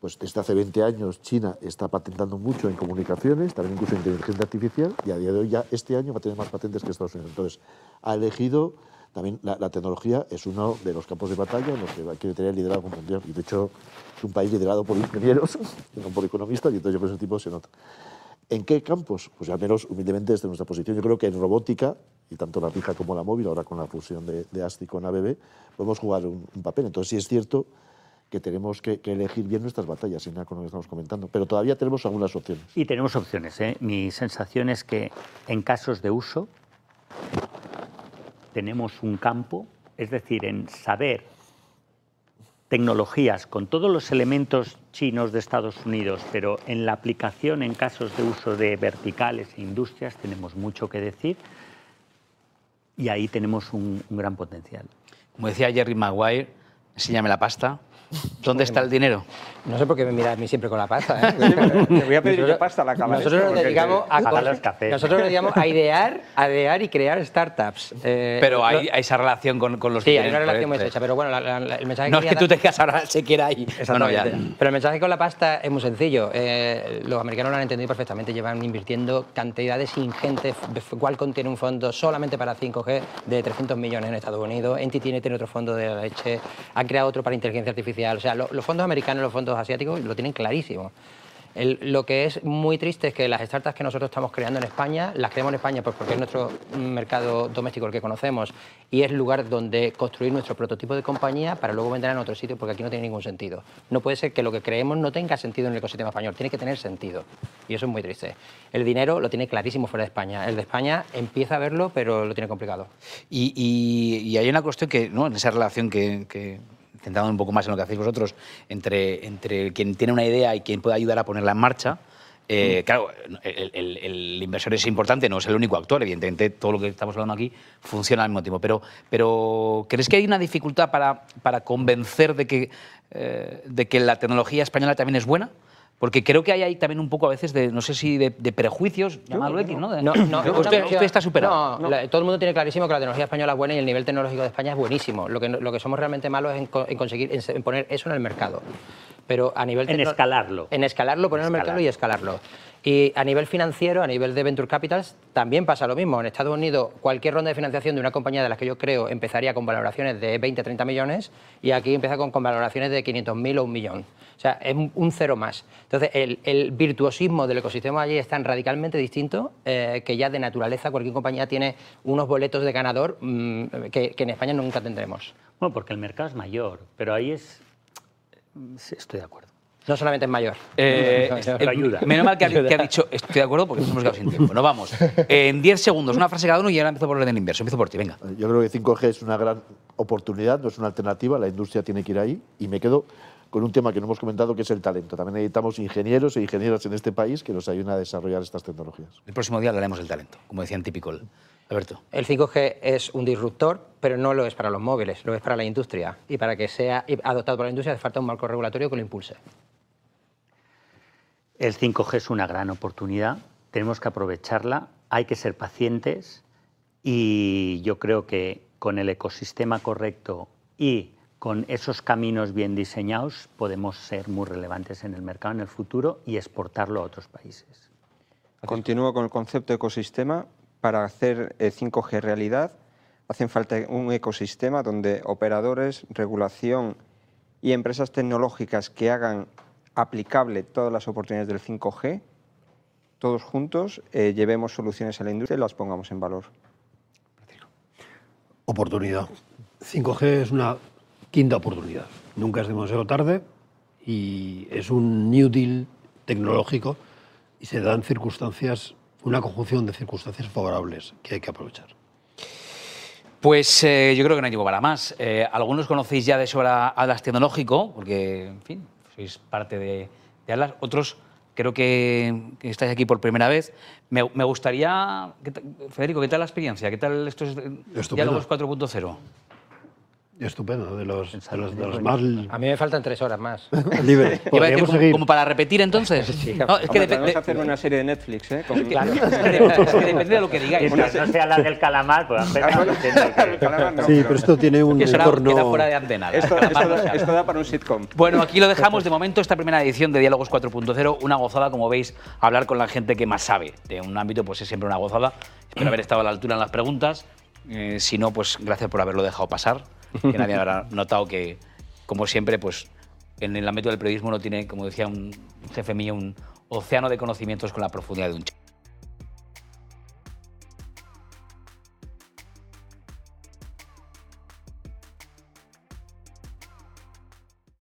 pues desde hace 20 años China está patentando mucho en comunicaciones, también incluso en inteligencia artificial, y a día de hoy ya este año va a tener más patentes que Estados Unidos. Entonces, ha elegido también la, la tecnología es uno de los campos de batalla en los que va- quiere tener liderazgo mundial. Y de hecho, es un país liderado por ingenieros, no por economistas, y entonces yo creo que ese tipo se nota. ¿En qué campos? Pues al menos humildemente desde nuestra posición. Yo creo que en robótica, y tanto la fija como la móvil, ahora con la fusión de, de ASTI con ABB, podemos jugar un, un papel. Entonces sí es cierto que tenemos que, que elegir bien nuestras batallas, en con lo que estamos comentando. Pero todavía tenemos algunas opciones. Y tenemos opciones. ¿eh? Mi sensación es que en casos de uso tenemos un campo, es decir, en saber tecnologías con todos los elementos chinos de Estados Unidos, pero en la aplicación en casos de uso de verticales e industrias tenemos mucho que decir y ahí tenemos un, gran potencial. Como decía Jerry Maguire, enséñame la pasta. ¿Dónde está el dinero? No sé por qué me miras a mí siempre con la pasta. ¿eh? Te voy a pedir yo pasta a la cámara. Nosotros nos porque- dedicamos a, cafés. nosotros nos dedicamos a idear, a idear y crear startups. Eh, Pero hay, esa relación con, con los Sí, que hay una relación muy estrecha, pero bueno, la- la- la- el mensaje No es quería que tú te quedas ahora se quiera ahí. No, no, ya. Pero el mensaje con la pasta es muy sencillo. Eh, los americanos lo han entendido perfectamente. Llevan invirtiendo cantidades ingentes. Qualcomm tiene un fondo solamente para 5G de 300 millones en Estados Unidos. NTT tiene otro fondo de la leche. Han creado otro para inteligencia artificial. O sea, lo- los fondos americanos y los fondos asiáticos lo tienen clarísimo. Lo que es muy triste es que las startups que nosotros estamos creando en España, las creamos en España pues porque es nuestro mercado doméstico el que conocemos y es lugar donde construir nuestro prototipo de compañía para luego vender en otro sitio porque aquí no tiene ningún sentido. No puede ser que lo que creemos no tenga sentido en el ecosistema español, tiene que tener sentido. Y eso es muy triste. El dinero lo tiene clarísimo fuera de España. El de España empieza a verlo, pero lo tiene complicado. Y, hay una cuestión que, ¿no? en esa relación que centrando un poco más en lo que hacéis vosotros, entre, entre quien tiene una idea y quien puede ayudar a ponerla en marcha, eh, claro, el, el- el inversor es importante, no es el único actor, evidentemente todo lo que estamos hablando aquí funciona al mismo tiempo, pero, pero ¿crees que hay una dificultad para, para convencer de que, eh, de que la tecnología española también es buena? Porque creo que hay ahí también un poco a veces de, no sé si de, de prejuicios, llamadlo X, ¿no? De- No, no, usted, está superado. No, la- todo el mundo tiene clarísimo que la tecnología española es buena y el nivel tecnológico de España es buenísimo. Lo que, lo que somos realmente malos es en, co- en conseguir en, se- en poner eso en el mercado. Pero a nivel En escalarlo. En escalarlo, ponerlo en el mercado y escalarlo. Y a nivel financiero, a nivel de venture capitals, también pasa lo mismo. En Estados Unidos, cualquier ronda de financiación de una compañía de las que yo creo empezaría con valoraciones de 20, 30 millones y aquí empieza con, con valoraciones de 500.000 o un millón. O sea, es un, cero más. Entonces, el, el virtuosismo del ecosistema allí es tan radicalmente distinto eh, que ya de naturaleza cualquier compañía tiene unos boletos de ganador mm, que, que en España nunca tendremos. Bueno, porque el mercado es mayor, pero ahí es... sí, Estoy de acuerdo. No solamente es mayor. Eh, Pero eh, ayuda. Menos mal que ha, que ha dicho, estoy de acuerdo porque nos hemos quedado sin tiempo. No vamos. En 10 segundos, una frase cada uno y ahora empiezo por el orden inverso. Empiezo por ti, venga. Yo creo que 5G es una gran oportunidad, no es una alternativa, la industria tiene que ir ahí y me quedo con un tema que no hemos comentado que es el talento. También necesitamos ingenieros e ingenieras en este país que nos ayuden a desarrollar estas tecnologías. El próximo día hablaremos del talento, como decían típico. el- Alberto. El 5G es un disruptor, pero no lo es para los móviles, lo es para la industria. Y para que sea adoptado por la industria hace falta un marco regulatorio que lo impulse. El 5G es una gran oportunidad, tenemos que aprovecharla, hay que ser pacientes y yo creo que con el ecosistema correcto y con esos caminos bien diseñados podemos ser muy relevantes en el mercado en el futuro y exportarlo a otros países. Continúo con el concepto de ecosistema. Para hacer eh, 5G realidad hacen falta un ecosistema donde operadores, regulación y empresas tecnológicas que hagan aplicable todas las oportunidades del 5G, todos juntos eh, llevemos soluciones a la industria y las pongamos en valor. Oportunidad. 5G es una quinta oportunidad. Nunca es demasiado tarde y es un New Deal tecnológico y se dan circunstancias, una conjunción de circunstancias favorables que hay que aprovechar. Pues eh, yo creo que no tiempo para más. Eh, algunos conocéis ya de sobra Atlas Tecnológico, porque, en fin, sois parte de, de Atlas. Otros creo que, que estáis aquí por primera vez. Me, me gustaría, ¿qué tal- Federico, ¿qué tal la experiencia? ¿Qué tal estos Estupendo. diálogos 4.0 Estupendo, de los, de los, de los más A mí me faltan tres horas más. a decir, Podríamos como, seguir. como para repetir entonces. No, es que Hombre, depe- podemos de- hacer una serie de Netflix, ¿eh? Con- Claro, es que depende de lo que digáis. Mientras no sea la del calamar, pues que- Calamar no, Sí, pero esto tiene un Que entorno... queda fuera de antena. Esto, esto da, esto da para un sitcom. Bueno, aquí lo dejamos de momento, esta primera edición de Diálogos 4.0, una gozada, como veis, hablar con la gente que más sabe de un ámbito, pues es siempre una gozada. Espero haber estado a la altura en las preguntas. Eh, si no, pues gracias por haberlo dejado pasar, que nadie habrá notado que, como siempre, pues en el ámbito del periodismo no tiene, como decía un jefe mío, un océano de conocimientos con la profundidad de un chico.